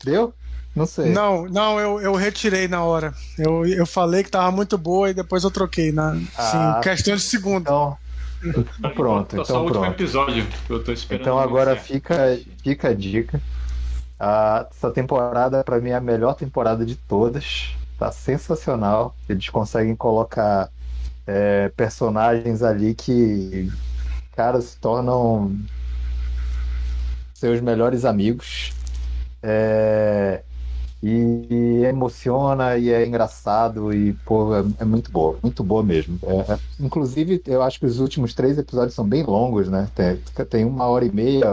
Deu? Não sei. Não, não, eu, eu retirei na hora. Eu, eu falei que tava muito boa e depois eu troquei. Na, Ah. sim, questão de segundo. Então, pronto, Tá só o então último pronto. episódio que eu tô esperando. Então agora fica, fica a dica. Essa temporada, pra mim, é a melhor temporada de todas. Tá sensacional. Eles conseguem colocar é, personagens ali que, cara, se tornam seus melhores amigos. É, e, emociona e é engraçado e, pô, é, é muito boa, muito boa mesmo. É, é- inclusive, eu acho que os últimos três episódios são bem longos, né? Tem, tem uma hora e meia,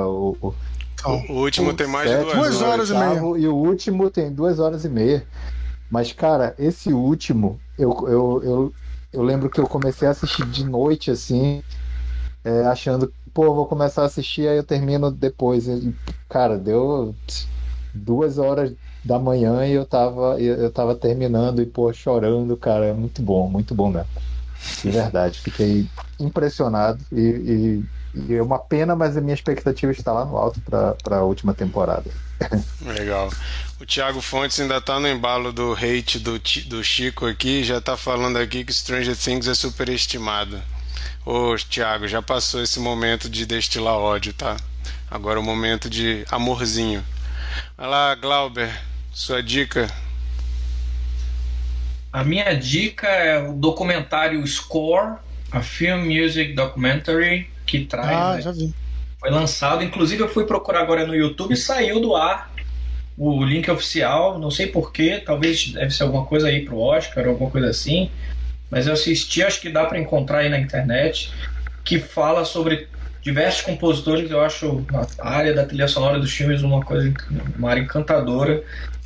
o, o, Então, o último tem mais de duas Duas o horas e meia. E o último tem duas horas e meia. Mas, cara, esse último, eu, eu, eu, eu lembro que eu comecei a assistir de noite, assim, é, achando, pô, vou começar a assistir, aí eu termino depois. E, cara, deu duas horas da manhã e eu tava, eu, eu tava terminando e, pô, chorando, cara. É muito bom, muito bom mesmo. De verdade, fiquei impressionado e, e, e é uma pena, mas a minha expectativa está lá no alto para a última temporada. Legal. O Thiago Fontes ainda tá no embalo do hate do, do Chico aqui, já tá falando aqui que Stranger Things é superestimado. Ô, Thiago, já passou esse momento de destilar ódio, tá? Agora é o momento de amorzinho. Vai lá, Glauber, sua dica. A minha dica é o documentário Score, a Film Music Documentary, que traz. ah, né, já vi. Foi lançado, inclusive eu fui procurar agora no YouTube e saiu do ar o link oficial, não sei porquê, talvez deve ser alguma coisa aí pro Oscar, alguma coisa assim. mas eu assisti, acho que dá para encontrar aí na internet, que fala sobre diversos compositores. Eu acho a área da trilha sonora dos filmes uma coisa, uma área encantadora.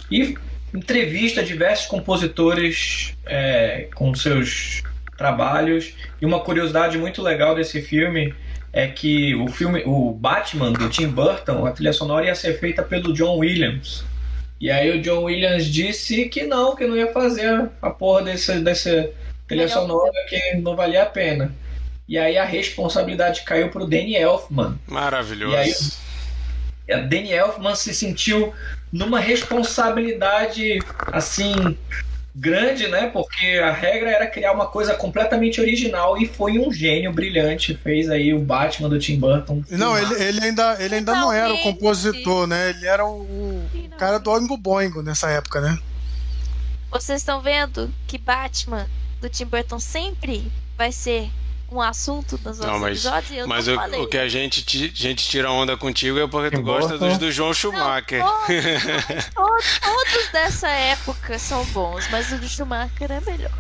E entrevista diversos compositores é, com seus trabalhos. E uma curiosidade muito legal desse filme é que o filme, o Batman do Tim Burton, a trilha sonora ia ser feita pelo John Williams. E aí o John Williams disse que não, que não ia fazer a porra desse, desse trilha sonora, que não valia a pena. E aí a responsabilidade caiu pro Danny Elfman. Maravilhoso. E aí a Danny Elfman se sentiu numa responsabilidade assim grande, né? Porque a regra era criar uma coisa completamente original e foi um gênio brilhante. Fez aí o Batman do Tim Burton. Não, ele, ele ainda, ele ainda não era o compositor, né? Ele era o, o cara do Oingo Boingo nessa época, né? Vocês estão vendo que Batman do Tim Burton sempre vai ser um assunto dos nossos Não, mas, episódios. Eu mas não o, falei. o que a gente, ti- gente tira onda contigo é porque tu gosta dos do João Schumacher. Todos, todos, todos dessa época são bons, mas o do Schumacher é melhor.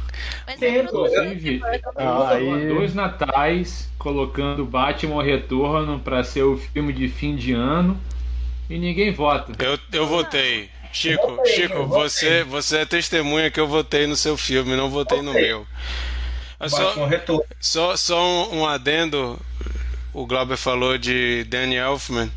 Mas Tem, não- Inclusive, Ah, aí- dois natais colocando Batman Retorno pra ser o filme de fim de ano e ninguém vota. Eu, eu votei. Chico, Eu votei, Chico, você, você é testemunha que eu votei no seu filme, não votei no meu. Só, só, só um, um adendo, o Glauber falou de Danny Elfman.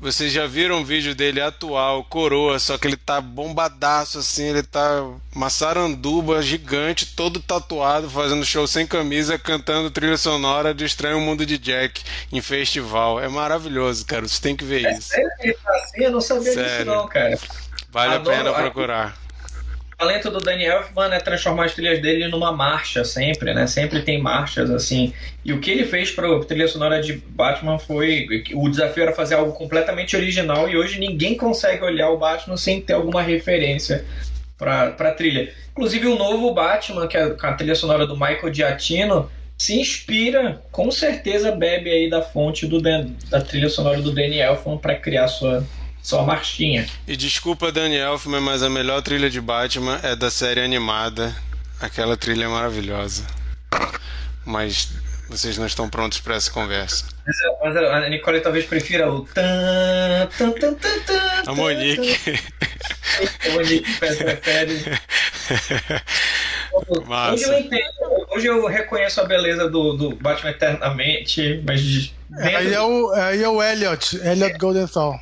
Vocês já viram o vídeo dele atual, coroa, só que ele tá bombadaço assim, ele tá uma saranduba gigante, todo tatuado, fazendo show sem camisa, cantando trilha sonora de Estranho Mundo de Jack em festival. É maravilhoso, cara, você tem que ver isso. Sério que ele tá assim? Eu não sabia disso Sério. não, cara. Vale a Adoro- pena procurar. Talento do Danny Elfman é transformar as trilhas dele numa marcha sempre, né? Sempre tem marchas assim. E o que ele fez para a trilha sonora de Batman foi o desafio era fazer algo completamente original e hoje ninguém consegue olhar o Batman sem ter alguma referência para a trilha. Inclusive o novo Batman, que é a trilha sonora do Michael Giacchino, se inspira, com certeza bebe aí da fonte do Dan- da trilha sonora do Danny Elfman para criar sua sua marchinha. E desculpa, Danny Elfman, mas a melhor trilha de Batman é da série animada. Aquela trilha é maravilhosa. Mas vocês não estão prontos para essa conversa. Mas a Nicole talvez prefira o tan, tan, tan, tan, tan, A Monique. A Monique prefere. Hoje Massa. eu entendo, hoje eu reconheço a beleza do, do Batman eternamente, mas É, aí, é o, aí é o Elliot, Elliot Goldenthal.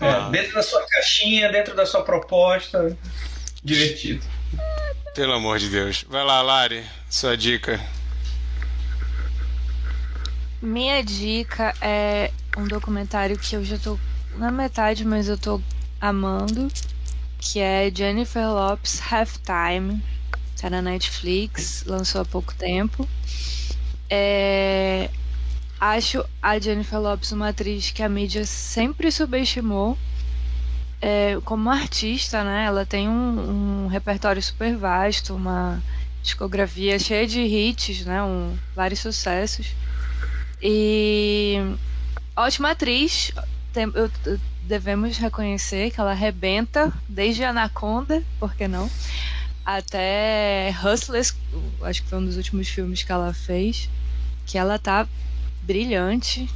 É, dentro da sua caixinha, dentro da sua proposta, divertido. Pelo amor de Deus. Vai lá, Lari, sua dica. Minha dica é um documentário que eu já tô na metade, mas eu tô amando, que é Jennifer Lopes Halftime. Tá na Netflix, lançou há pouco tempo. É, Acho a Jennifer Lopes uma atriz que a mídia sempre subestimou. É, como artista, né? Ela tem um, um repertório super vasto, uma discografia cheia de hits, né? Um, vários sucessos. E ótima atriz. Tem- eu- devemos reconhecer que ela arrebenta desde Anaconda, por que não? Até Hustlers, acho que foi um dos últimos filmes que ela fez. Que ela tá brilhante.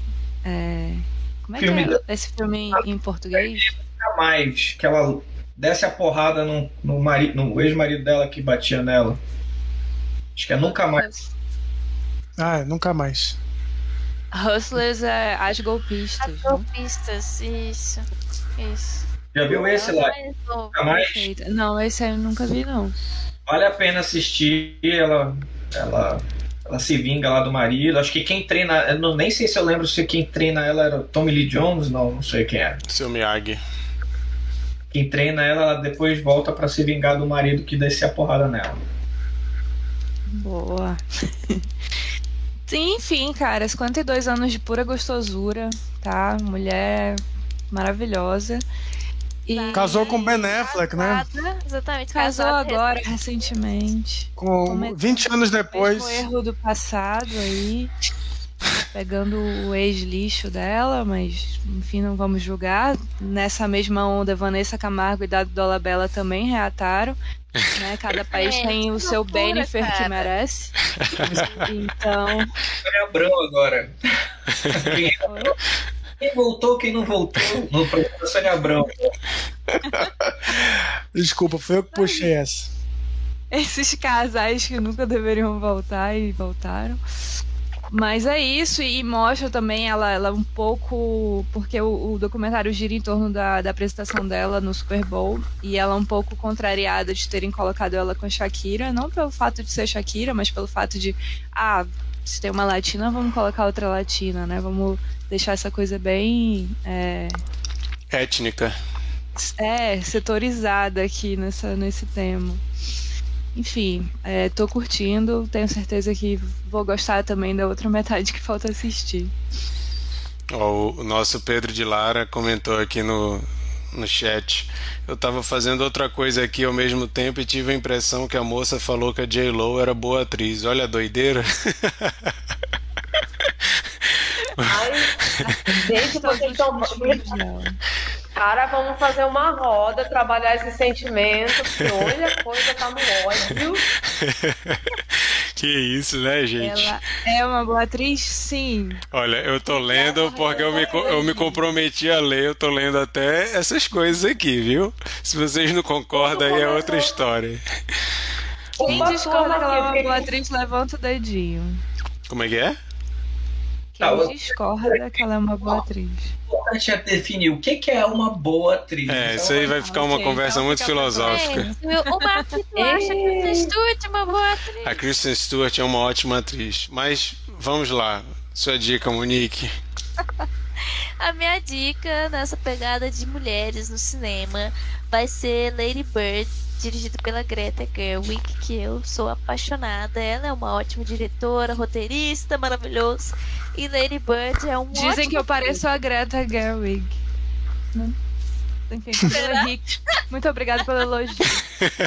É, Como é Filme que é esse filme em, em português? Nunca mais que ela desse a porrada no, no, mari- no ex-marido dela que batia nela. Acho que é nunca mais. Ah, nunca mais. Hustlers é As Golpistas. As né? golpistas, isso. Isso. Já viu esse lá? Novo. Nunca mais? Perfeito. Não, esse aí eu nunca vi, não. Vale a pena assistir. Ela, ela, ela se vinga lá do marido. Acho que quem treina. Eu não, nem sei se eu lembro se quem treina ela era o Tommy Lee Jones. Não, não sei quem era. Seu Miyagi. Quem treina ela, ela depois volta pra se vingar do marido que descia a porrada nela. Boa. Sim, Enfim, cara, 52 anos de pura gostosura, tá? Mulher maravilhosa. E Casou com Ben Affleck, né? Casada, Exatamente. casou casada, agora recentemente. Com Cometeu 20 anos depois. Mesmo erro do passado aí. pegando o ex-lixo dela, mas enfim, não vamos julgar. Nessa mesma onda, Vanessa Camargo e Dado Dolabella também reataram. Né? Cada país É, tem o seu Bennifer que merece. Então, Sônia Abrão agora. Quem, voltou, quem não voltou no programa Sônia Abrão. Desculpa, foi eu que puxei essa. esses casais que nunca deveriam voltar e voltaram. Mas é isso, e mostra também ela, ela um pouco. Porque o, o documentário gira em torno da, da apresentação dela no Super Bowl. E ela um pouco contrariada de terem colocado ela com a Shakira. Não pelo fato de ser Shakira, mas pelo fato de. Ah, se tem uma latina, vamos colocar outra latina, né? Vamos deixar essa coisa bem. É, Étnica. é, setorizada aqui nessa, nesse tema. Enfim, é, tô curtindo, tenho certeza que vou gostar também da outra metade que falta assistir. Ó, o nosso Pedro de Lara comentou aqui no, no chat. Eu tava fazendo outra coisa aqui ao mesmo tempo e tive a impressão que a moça falou que a J-Lo era boa atriz. Olha a doideira. Ai, gente, vocês estão. Cara, vamos fazer uma roda, trabalhar esse sentimento, porque olha, a coisa tá no ódio. Que isso, né, gente? Ela é uma boa atriz? Sim. Olha, eu tô lendo porque eu me, eu me comprometi a ler, eu tô lendo até essas coisas aqui, viu? Se vocês não concordam, aí é outra história. Quem discorda que ela é uma boa atriz, levanta o dedinho. Como é que é? Tá, Quem eu- discorda que ela é uma boa atriz. O importante é definir o que que é uma boa atriz. É, isso aí vai ficar uma Ok, conversa então muito filosófica. É, o Marquito acha que o Stewart é uma boa atriz. A Kristen Stewart é uma ótima atriz. Mas vamos lá. Sua dica, Monique. A minha dica nessa pegada de mulheres no cinema vai ser Lady Bird, dirigido pela Greta Gerwig, que eu sou apaixonada. Ela é uma ótima diretora, roteirista, maravilhoso. E Lady Bird é um Dizem ótimo que eu pareço a Greta Gerwig. Né? Enfim. Muito obrigada pelo elogio.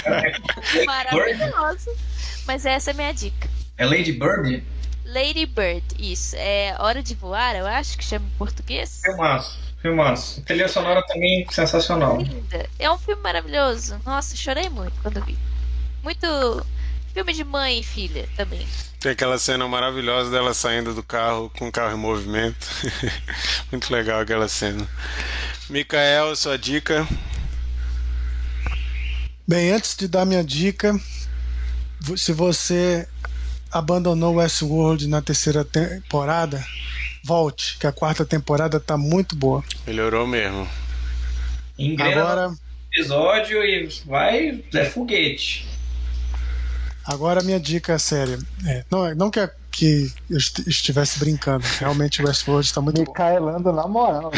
Maravilhoso. Mas essa é a minha dica. É Lady Bird? Lady Bird, isso. É Hora de Voar, eu acho que chama em português. Filmaço, filmaço. Trilha sonora também sensacional. Linda. É um filme maravilhoso. Nossa, chorei muito quando vi. Muito filme de mãe e filha também. Tem aquela cena maravilhosa dela saindo do carro com o carro em movimento. Muito legal aquela cena. Mikael, sua dica. Bem, antes de dar minha dica, se você abandonou Westworld na terceira temporada, volte, que a quarta temporada tá muito boa. Melhorou mesmo. Engrena Agora, episódio e vai. É foguete. agora minha dica é séria. É, não, não que, a- que eu est- estivesse brincando, realmente o Westworld está muito bom. Micaelando na moral.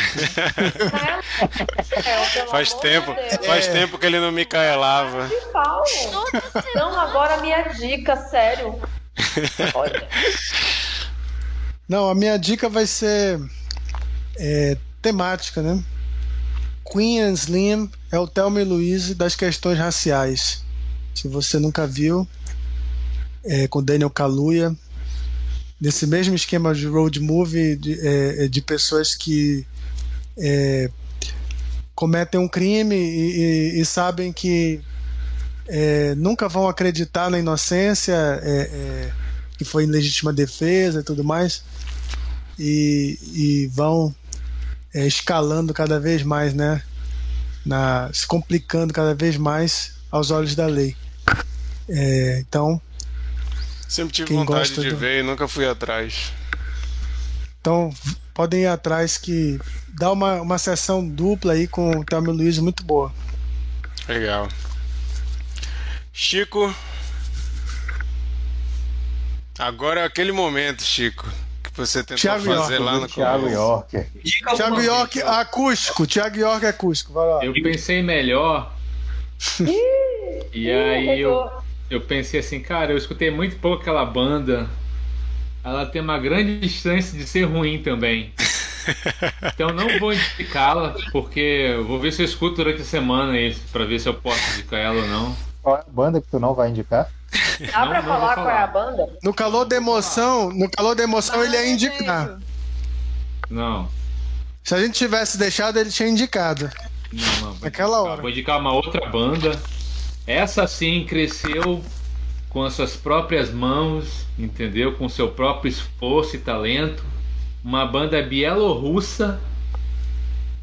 É, pelo Faz tempo, Deus. faz tempo que ele não Micaelava. Que pau. Não, agora minha dica, sério. Olha. Não, a minha dica vai ser é, temática, né? Queen and Slim é o Thelma e Louise das questões raciais. Se você nunca viu, é, com Daniel Kaluuya, nesse mesmo esquema de road movie de, é, é, de pessoas que é, cometem um crime e, e- e sabem que é, nunca vão acreditar na inocência, é, é, que foi em legítima defesa e tudo mais, e, e vão é, escalando cada vez mais, né? Na, se complicando cada vez mais aos olhos da lei. É, então, Sempre tive vontade de do- ver e nunca fui atrás. então podem ir atrás que dá uma, uma sessão dupla aí com o Thelma Luiz muito boa. Legal. Chico. Agora é aquele momento, Chico, que você tentou Thiago fazer York, lá no Thiago. Dica Thiago York vez, acústico, Thiago York acústico, vai lá. Eu pensei melhor. e aí eu, eu pensei assim, cara, eu escutei muito pouco aquela banda. Ela tem uma grande chance de ser ruim também. Então não vou indicá-la, porque eu vou ver se eu escuto durante a semana isso, pra ver se eu posso indicar ela ou não. Qual é a banda que tu não vai indicar? Dá Não- pra não falar qual é a banda? No calor da emoção, no calor da emoção ele ia indicar. Não. Se a gente tivesse deixado, ele tinha indicado. Não, não. Naquela indicar- hora. Vou indicar uma outra banda. Essa sim cresceu com as suas próprias mãos, entendeu? Com seu próprio esforço e talento. Uma banda bielorrussa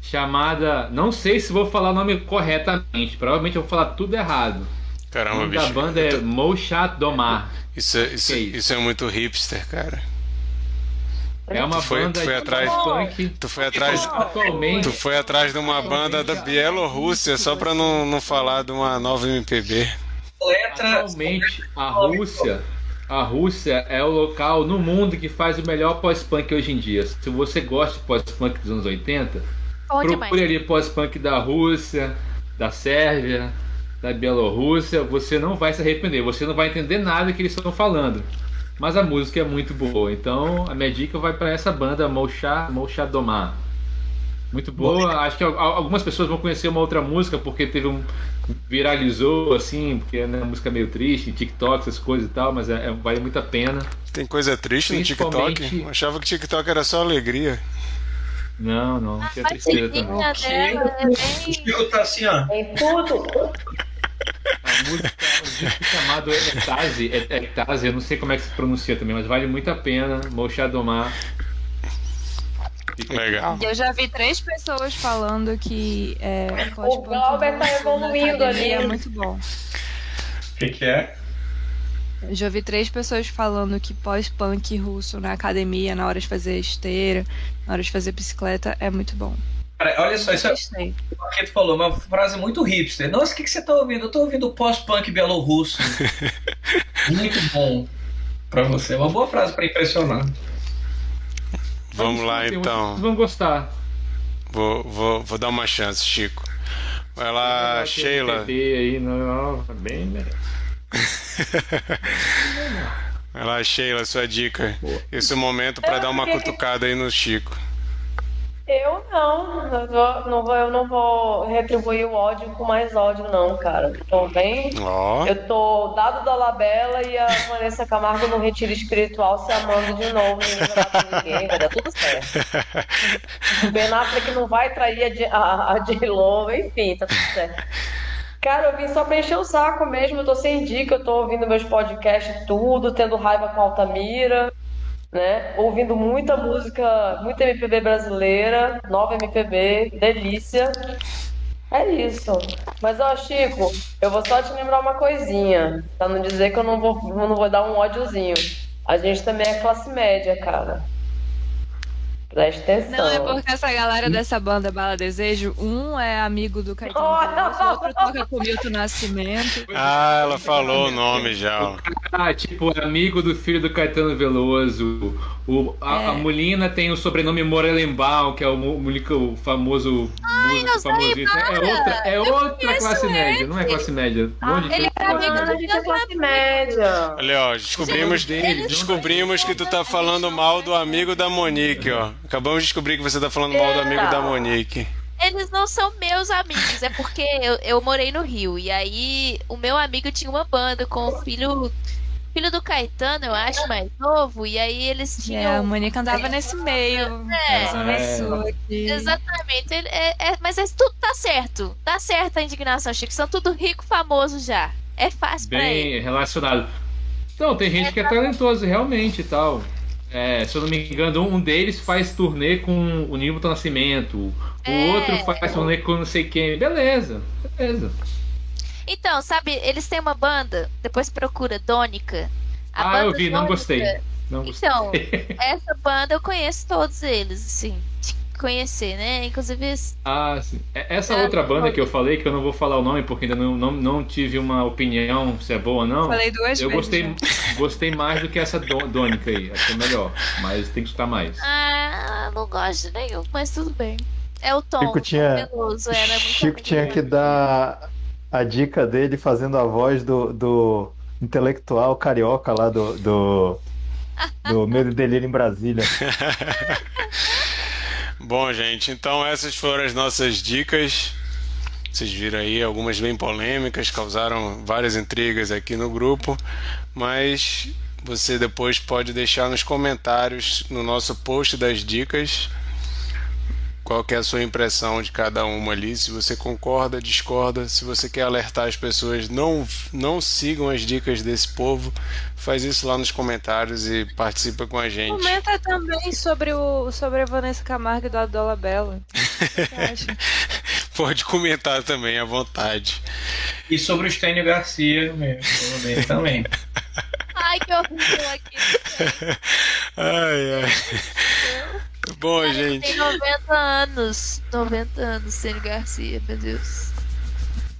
chamada. Não sei se vou falar o nome corretamente, provavelmente eu vou falar tudo errado. O Caramba, nome bicho. banda é Moshat Domar. Isso, é- isso, Que isso? isso é muito hipster, cara. É uma Tu foi- banda tu foi de atrás- punk. Tu foi atrás. Atualmente, Tu foi atrás de uma banda da Bielorrússia só pra não, não falar de uma nova MPB. Atualmente, a Rússia, a Rússia é o local no mundo que faz o melhor pós-punk hoje em dia. Se você gosta de pós-punk dos anos 80, Bom demais. procure ali pós-punk da Rússia, da Sérvia, da Bielorrússia. Você não vai se arrepender, você não vai entender nada que eles estão falando. Mas a música é muito boa. Então, a minha dica vai para essa banda, Molchá Domar. Muito boa. Acho que al- algumas pessoas vão conhecer uma outra música porque teve um viralizou assim, porque é uma música meio triste, TikTok, essas coisas e tal, mas é- é- vale muito a pena. Tem coisa triste no TikTok? Principalmente- Eu achava que TikTok era só alegria. Não, não, tinha tristeza também. dela é O bem. Chico tá assim, ó. Tem tudo. A música é um disco chamado Ectase, é- Ectase, eu não sei como é que se pronuncia também, mas vale muito a pena. Molchá Domar. Fica aqui. Legal. Eu já vi três pessoas falando que é, pós-punk Glauber tá evoluindo ali. É muito bom. O que, que é? Eu já vi três pessoas falando que pós-punk russo na academia, na hora de fazer esteira, na hora de fazer bicicleta, é muito bom. Cara, olha só, isso é o Paquito falou, uma frase muito hipster. Nossa, o que, que você tá ouvindo? Eu tô ouvindo pós-punk bielorrusso. muito bom pra você. É uma boa frase pra impressionar. Vamos lá então. Vocês vão gostar. Vou, vou, vou dar uma chance, Chico. Vai lá, Sheila. Aí, não, não, bem. Vai lá, Sheila, sua dica. Esse é o momento pra dar uma cutucada aí no Chico. Eu não, eu, não vou, eu não vou retribuir o ódio com mais ódio, não, cara. Tô bem. Ó, Eu tô dado da Labela e a Vanessa Camargo no retiro espiritual se amando de novo, pra ninguém, vai dar tudo certo. O Ben Affleck não vai trair a, J- a, a J-Lo, enfim, tá tudo certo. Cara, eu vim só pra encher o saco mesmo, eu tô sem dica, eu tô ouvindo meus podcasts tudo, tendo raiva com Altamira, né? Ouvindo muita música, muita MPB brasileira, nova MPB, delícia. É isso. Mas, ó, Chico, eu vou só te lembrar uma coisinha, pra não dizer que eu não vou, não vou dar um ódiozinho. A gente também é classe média, cara. Presta atenção. Não, é porque essa galera dessa banda Bala Desejo, um é amigo do Caetano Oh, Veloso, outro toca com o Milton Nascimento. ah, ela falou o nome já. ó. Ah, tipo, amigo do filho do Caetano Veloso. O, a, É. a Molina tem o sobrenome Morelenbaum, que é o, mu- o famoso músico não sei famosíssimo. É outra, é Eu outra classe média, não é classe média. Onde ele tem é amigo Ah, a gente é classe média. Olha, ó, descobrimos, deles, descobrimos que tu tá falando mal do amigo da Monique, ó. Acabamos de descobrir que você tá falando mal do amigo da Monique. Eles não são meus amigos, é porque eu, eu morei no Rio. E aí o meu amigo tinha uma banda com o filho. Filho do Caetano, eu acho, mais novo. E aí eles É, a tinham. Mônica andava nesse meio, É. na Zona É. Aqui. Exatamente. ele- é- é- mas é, tudo tá certo. Tá certo a indignação, Chico. São tudo rico, famoso já. É fácil pra ele. bem relacionado. Então, tem gente que é talentoso realmente e tal. É, se eu não me engano, um deles faz turnê com o Nilton Nascimento. O É. outro faz turnê com não sei quem. Beleza, beleza. Então, sabe, eles têm uma banda, depois procura Dônica. A ah, eu vi, não Dônica- gostei. Não gostei. Então, essa banda eu conheço todos eles, assim, conhecer, né? Inclusive, Ah, sim. É- Essa Ah, outra banda que eu falei, que eu não vou falar o nome porque ainda não, não, não tive uma opinião se é boa ou não. Falei duas eu vezes. gostei, já. gostei mais do que essa Dô- Dônica aí. Achei melhor. Mas tem que escutar mais. ah, não gosto de nenhum, mas tudo bem. É o Tom, Chico o Tom tinha- Veloso, era muito Chico amigo tinha que dar a dica dele fazendo a voz do, do intelectual carioca lá do, do, do Medo e Delírio em Brasília. Bom, gente, então essas foram as nossas dicas. Vocês viram aí algumas bem polêmicas, causaram várias intrigas aqui no grupo, mas você depois pode deixar nos comentários no nosso post das dicas qual é a sua impressão de cada uma ali, se você concorda, discorda, se você quer alertar as pessoas, não, não sigam as dicas desse povo, faz isso lá nos comentários e participa com a gente. Comenta também sobre, o, sobre a Vanessa Camargo e do Adola Bela. Pode comentar também à vontade. E sobre o Stênio Garcia mesmo, também. Ai, que horrível aqui. ai, ai. Bom, Cara, gente. Tem 90 anos. 90 anos, Stênio Garcia, meu Deus.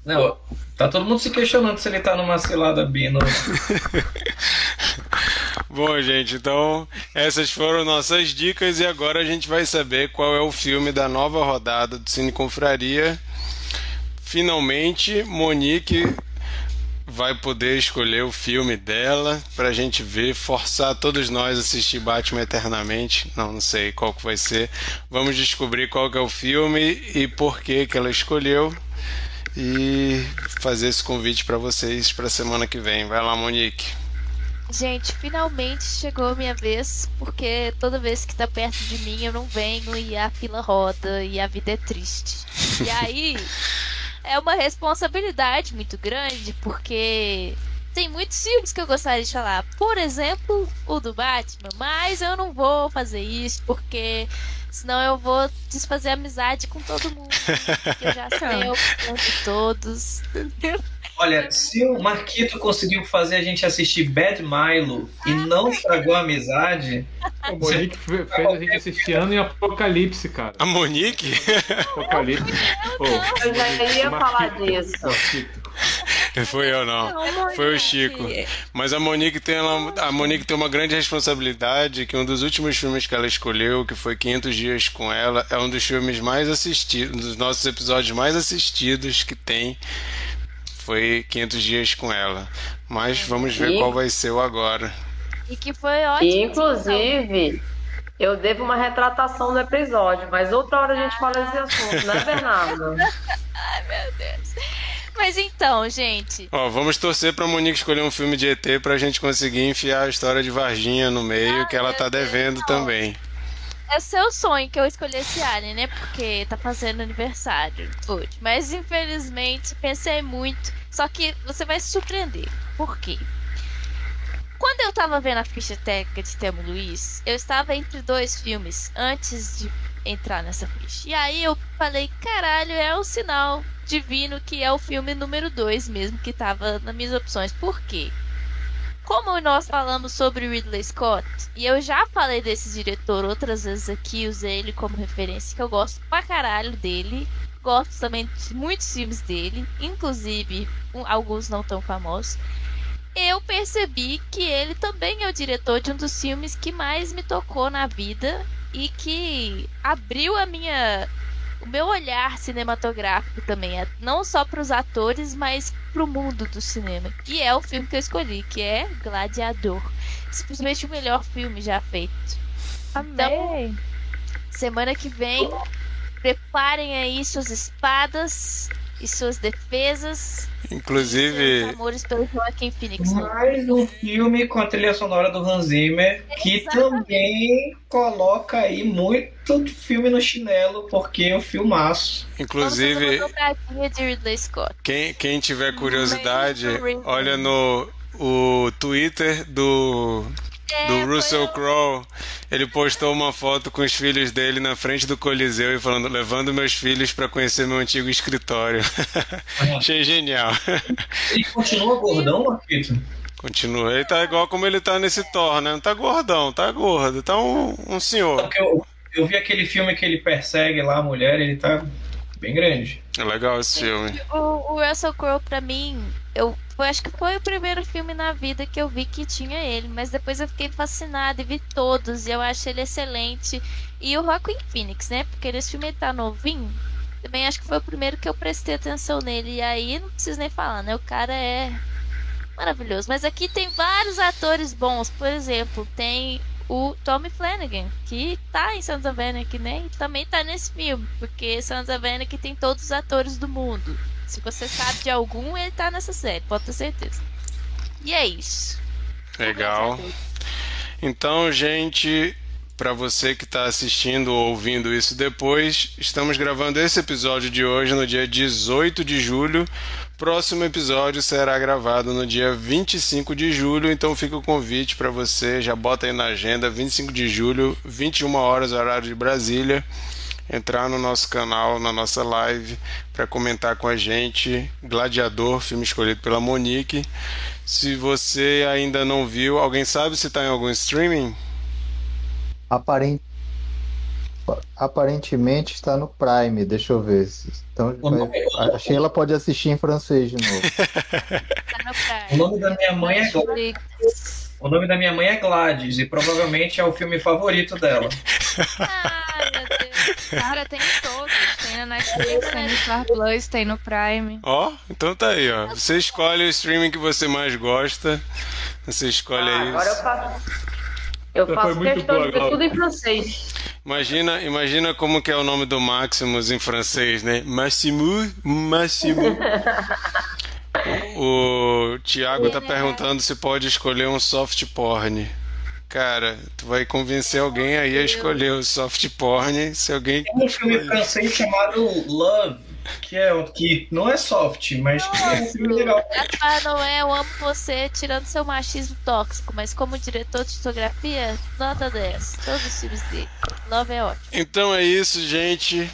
Não, tá todo mundo se questionando se ele tá numa cilada bino. Bom, gente, então essas foram nossas dicas e agora a gente vai saber qual é o filme da nova rodada do Cine Confraria. Finalmente, Monique vai poder escolher o filme dela pra gente ver, forçar todos nós a assistir Batman eternamente. Não, não sei qual que vai ser. Vamos descobrir qual que é o filme e por que que ela escolheu e fazer esse convite para vocês para semana que vem. Vai lá, Monique. Gente, finalmente chegou a minha vez, porque toda vez que tá perto de mim eu não venho e a fila roda e a vida é triste. E aí é uma responsabilidade muito grande, porque tem muitos filmes que eu gostaria de falar. Por exemplo, o do Batman, mas eu não vou fazer isso porque senão eu vou desfazer amizade com todo mundo. Que eu já sei o plano de todos. Olha, se o Marquito conseguiu fazer a gente assistir Bad Milo e não estragou a amizade. O Monique fe- fez a gente assistir ano em Apocalipse, cara. A Monique? Apocalipse. Ô, Eu já ia falar disso. Marquito. Foi eu não. Foi o Chico. Mas a Monique tem ela- a Monique tem uma grande responsabilidade que um dos últimos filmes que ela escolheu, que foi 500 dias com ela, é um dos filmes mais assistidos, um dos nossos episódios mais assistidos que tem. Foi 500 dias com ela. Mas vamos ver E- qual vai ser o agora. E que foi ótimo. E, inclusive, eu devo uma retratação no episódio, mas outra hora a gente fala desse assunto, né, Bernardo? Ai, meu Deus. Mas então, gente, Ó, vamos torcer pra Monique escolher um filme de ET pra gente conseguir enfiar a história de Varginha no meio, que ela tá devendo também. É seu sonho que eu escolhesse Alien, né? Porque tá fazendo aniversário hoje. Mas infelizmente pensei muito. Só que você vai se surpreender. Por quê? Quando eu tava vendo a ficha técnica de Temo Luiz, eu estava entre dois filmes antes de entrar nessa ficha. E aí eu falei, caralho, é um sinal divino que é o filme número 2 mesmo que tava nas minhas opções. Por quê? Como nós falamos sobre Ridley Scott, e eu já falei desse diretor outras vezes aqui, usei ele como referência, que eu gosto pra caralho dele. Gosto também de muitos filmes dele, inclusive um- alguns não tão famosos. Eu percebi que ele também é o diretor de um dos filmes que mais me tocou na vida e que abriu a minha o meu olhar cinematográfico também, é não só para os atores, mas para o mundo do cinema. Que é o filme que eu escolhi, que é Gladiador. Simplesmente o melhor filme já feito. Amei. Semana que vem, preparem aí suas espadas e suas defesas. Inclusive, amores pelo Joaquim Phoenix. Mais um filme com a trilha sonora do Hans Zimmer, que também coloca aí muito filme no chinelo, porque é um filmaço. inclusive. Quem, quem tiver curiosidade, olha no o Twitter do, do Russell Crowe. Ele postou uma foto com os filhos dele na frente do Coliseu e falando: levando meus filhos para conhecer meu antigo escritório. Achei genial. Ele continua gordão, Marquito? Continua. Ele tá igual como ele tá nesse Thor, né? Não tá gordão, tá gordo, tá um, um senhor. Porque eu, eu vi aquele filme que ele persegue lá a mulher, ele tá bem grande. É legal esse filme. O, o Russell Crowe, pra mim, eu acho que foi o primeiro filme na vida que eu vi que tinha ele, mas depois eu fiquei fascinada e vi todos, e eu acho ele excelente. E o Joaquin Phoenix, né? Porque nesse filme tá novinho. Também acho que foi o primeiro que eu prestei atenção nele. E aí não preciso nem falar, né? O cara é maravilhoso. Mas aqui tem vários atores bons. Por exemplo, tem o Tommy Flanagan, que tá em Sons of Anarchy, né? E também tá nesse filme, porque Sons of Anarchy tem todos os atores do mundo. Se você sabe de algum, ele tá nessa série, pode ter certeza. E é isso. Legal. Então, gente, para você que está assistindo ou ouvindo isso depois, estamos gravando esse episódio de hoje no dia 18 de julho. Próximo episódio será gravado no dia 25 de julho, então fica o convite para você, já bota aí na agenda, 25 de julho, 21 horas, horário de Brasília, entrar no nosso canal, na nossa live, para comentar com a gente Gladiador, filme escolhido pela Monique. Se você ainda não viu, alguém sabe se está em algum streaming? Aparent... Aparentemente está no Prime, deixa eu ver. Então, a Sheila pode assistir em francês de novo. o nome da minha mãe é Gladys. O nome da minha mãe é Gladys e provavelmente é o filme favorito dela. Ai, meu Deus. Cara, tem todos. Tem na Netflix, tem no Star Plus, tem no Prime. Ó, então tá aí, ó. Você escolhe o streaming que você mais gosta. Você escolhe Ah, aí. agora eu faço. Eu faço questão boa, de ver tudo em francês. Imagina, imagina como que é o nome do Maximus em francês, né? Maximus, Maximus. O Thiago tá perguntando se pode escolher um soft porn. Cara, tu vai convencer alguém aí a escolher o soft porn. Se alguém Tem um filme francês chamado Love, que, é, que não é soft, mas que é um filme legal. Gaspar Noé, eu amo você tirando seu machismo tóxico, mas como diretor de fotografia, nota 10. Todos os filmes dele. Love é ótimo. Então é isso, gente.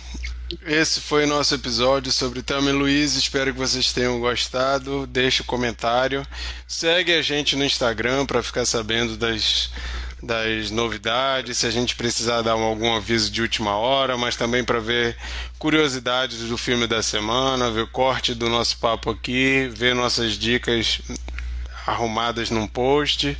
Esse foi o nosso episódio sobre e Luiz. Espero que vocês tenham gostado. Deixe o comentário. Segue a gente no Instagram para ficar sabendo das, das novidades. Se a gente precisar dar algum aviso de última hora, mas também para ver curiosidades do filme da semana, ver o corte do nosso papo aqui, ver nossas dicas arrumadas num post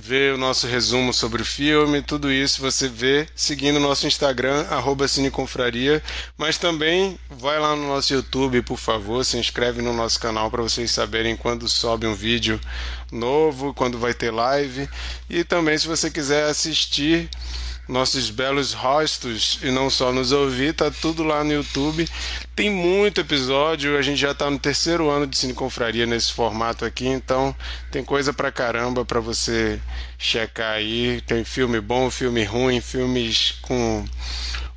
ver o nosso resumo sobre o filme, tudo isso você vê seguindo o nosso Instagram, arroba Cineconfraria, mas também vai lá no nosso YouTube, por favor, se inscreve no nosso canal para vocês saberem quando sobe um vídeo novo, quando vai ter live, e também se você quiser assistir nossos belos rostos e não só nos ouvir, tá tudo lá no YouTube. Tem muito episódio, a gente já tá no terceiro ano de Cine Confraria nesse formato aqui, então tem coisa pra caramba pra você checar aí. Tem filme bom, filme ruim, filmes com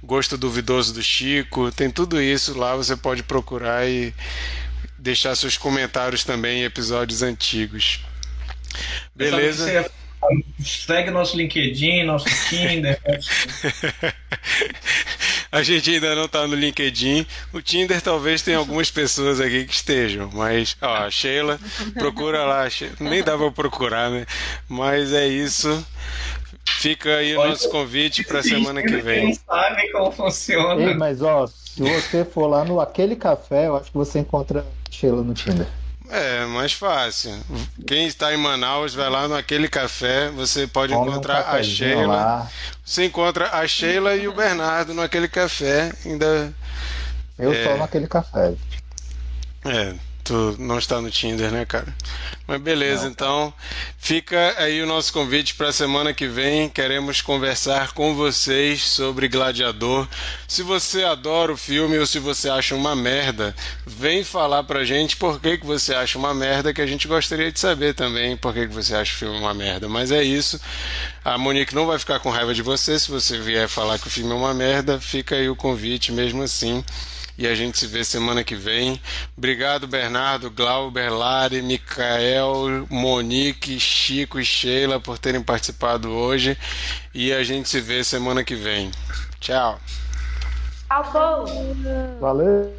gosto duvidoso do Chico, tem tudo isso lá, você pode procurar e deixar seus comentários também em episódios antigos. Beleza? Segue nosso LinkedIn, nosso Tinder. A gente ainda não tá no LinkedIn. O Tinder talvez tenha algumas pessoas aqui que estejam, mas, ó, a Sheila, procura lá. Nem dá pra procurar, né? Mas é isso. Fica aí o nosso convite pra semana que Quem vem. sabe como funciona. Ei, mas ó, se você for lá no Aquele Café, eu acho que você encontra Sheila no Tinder. É, mais fácil. Quem está em Manaus, vai lá no aquele café, você pode Come um encontrar a Sheila. lá. Você encontra a Sheila e o Bernardo no aquele café. Ainda. Eu É. só naquele café. É, tu não está no Tinder, né, cara? Mas beleza, então fica aí o nosso convite para a semana que vem. Queremos conversar com vocês sobre Gladiador. Se você adora o filme ou se você acha uma merda, vem falar pra gente por que, que você acha uma merda, que a gente gostaria de saber também por que, que você acha o filme uma merda. Mas é isso. A Monique não vai ficar com raiva de você se você vier falar que o filme é uma merda. Fica aí o convite mesmo assim e a gente se vê semana que vem. Obrigado, Bernardo, Glauber, Lari, Micael, Monique, Chico e Sheila por terem participado hoje. E a gente se vê semana que vem. Tchau. Acabou! Valeu!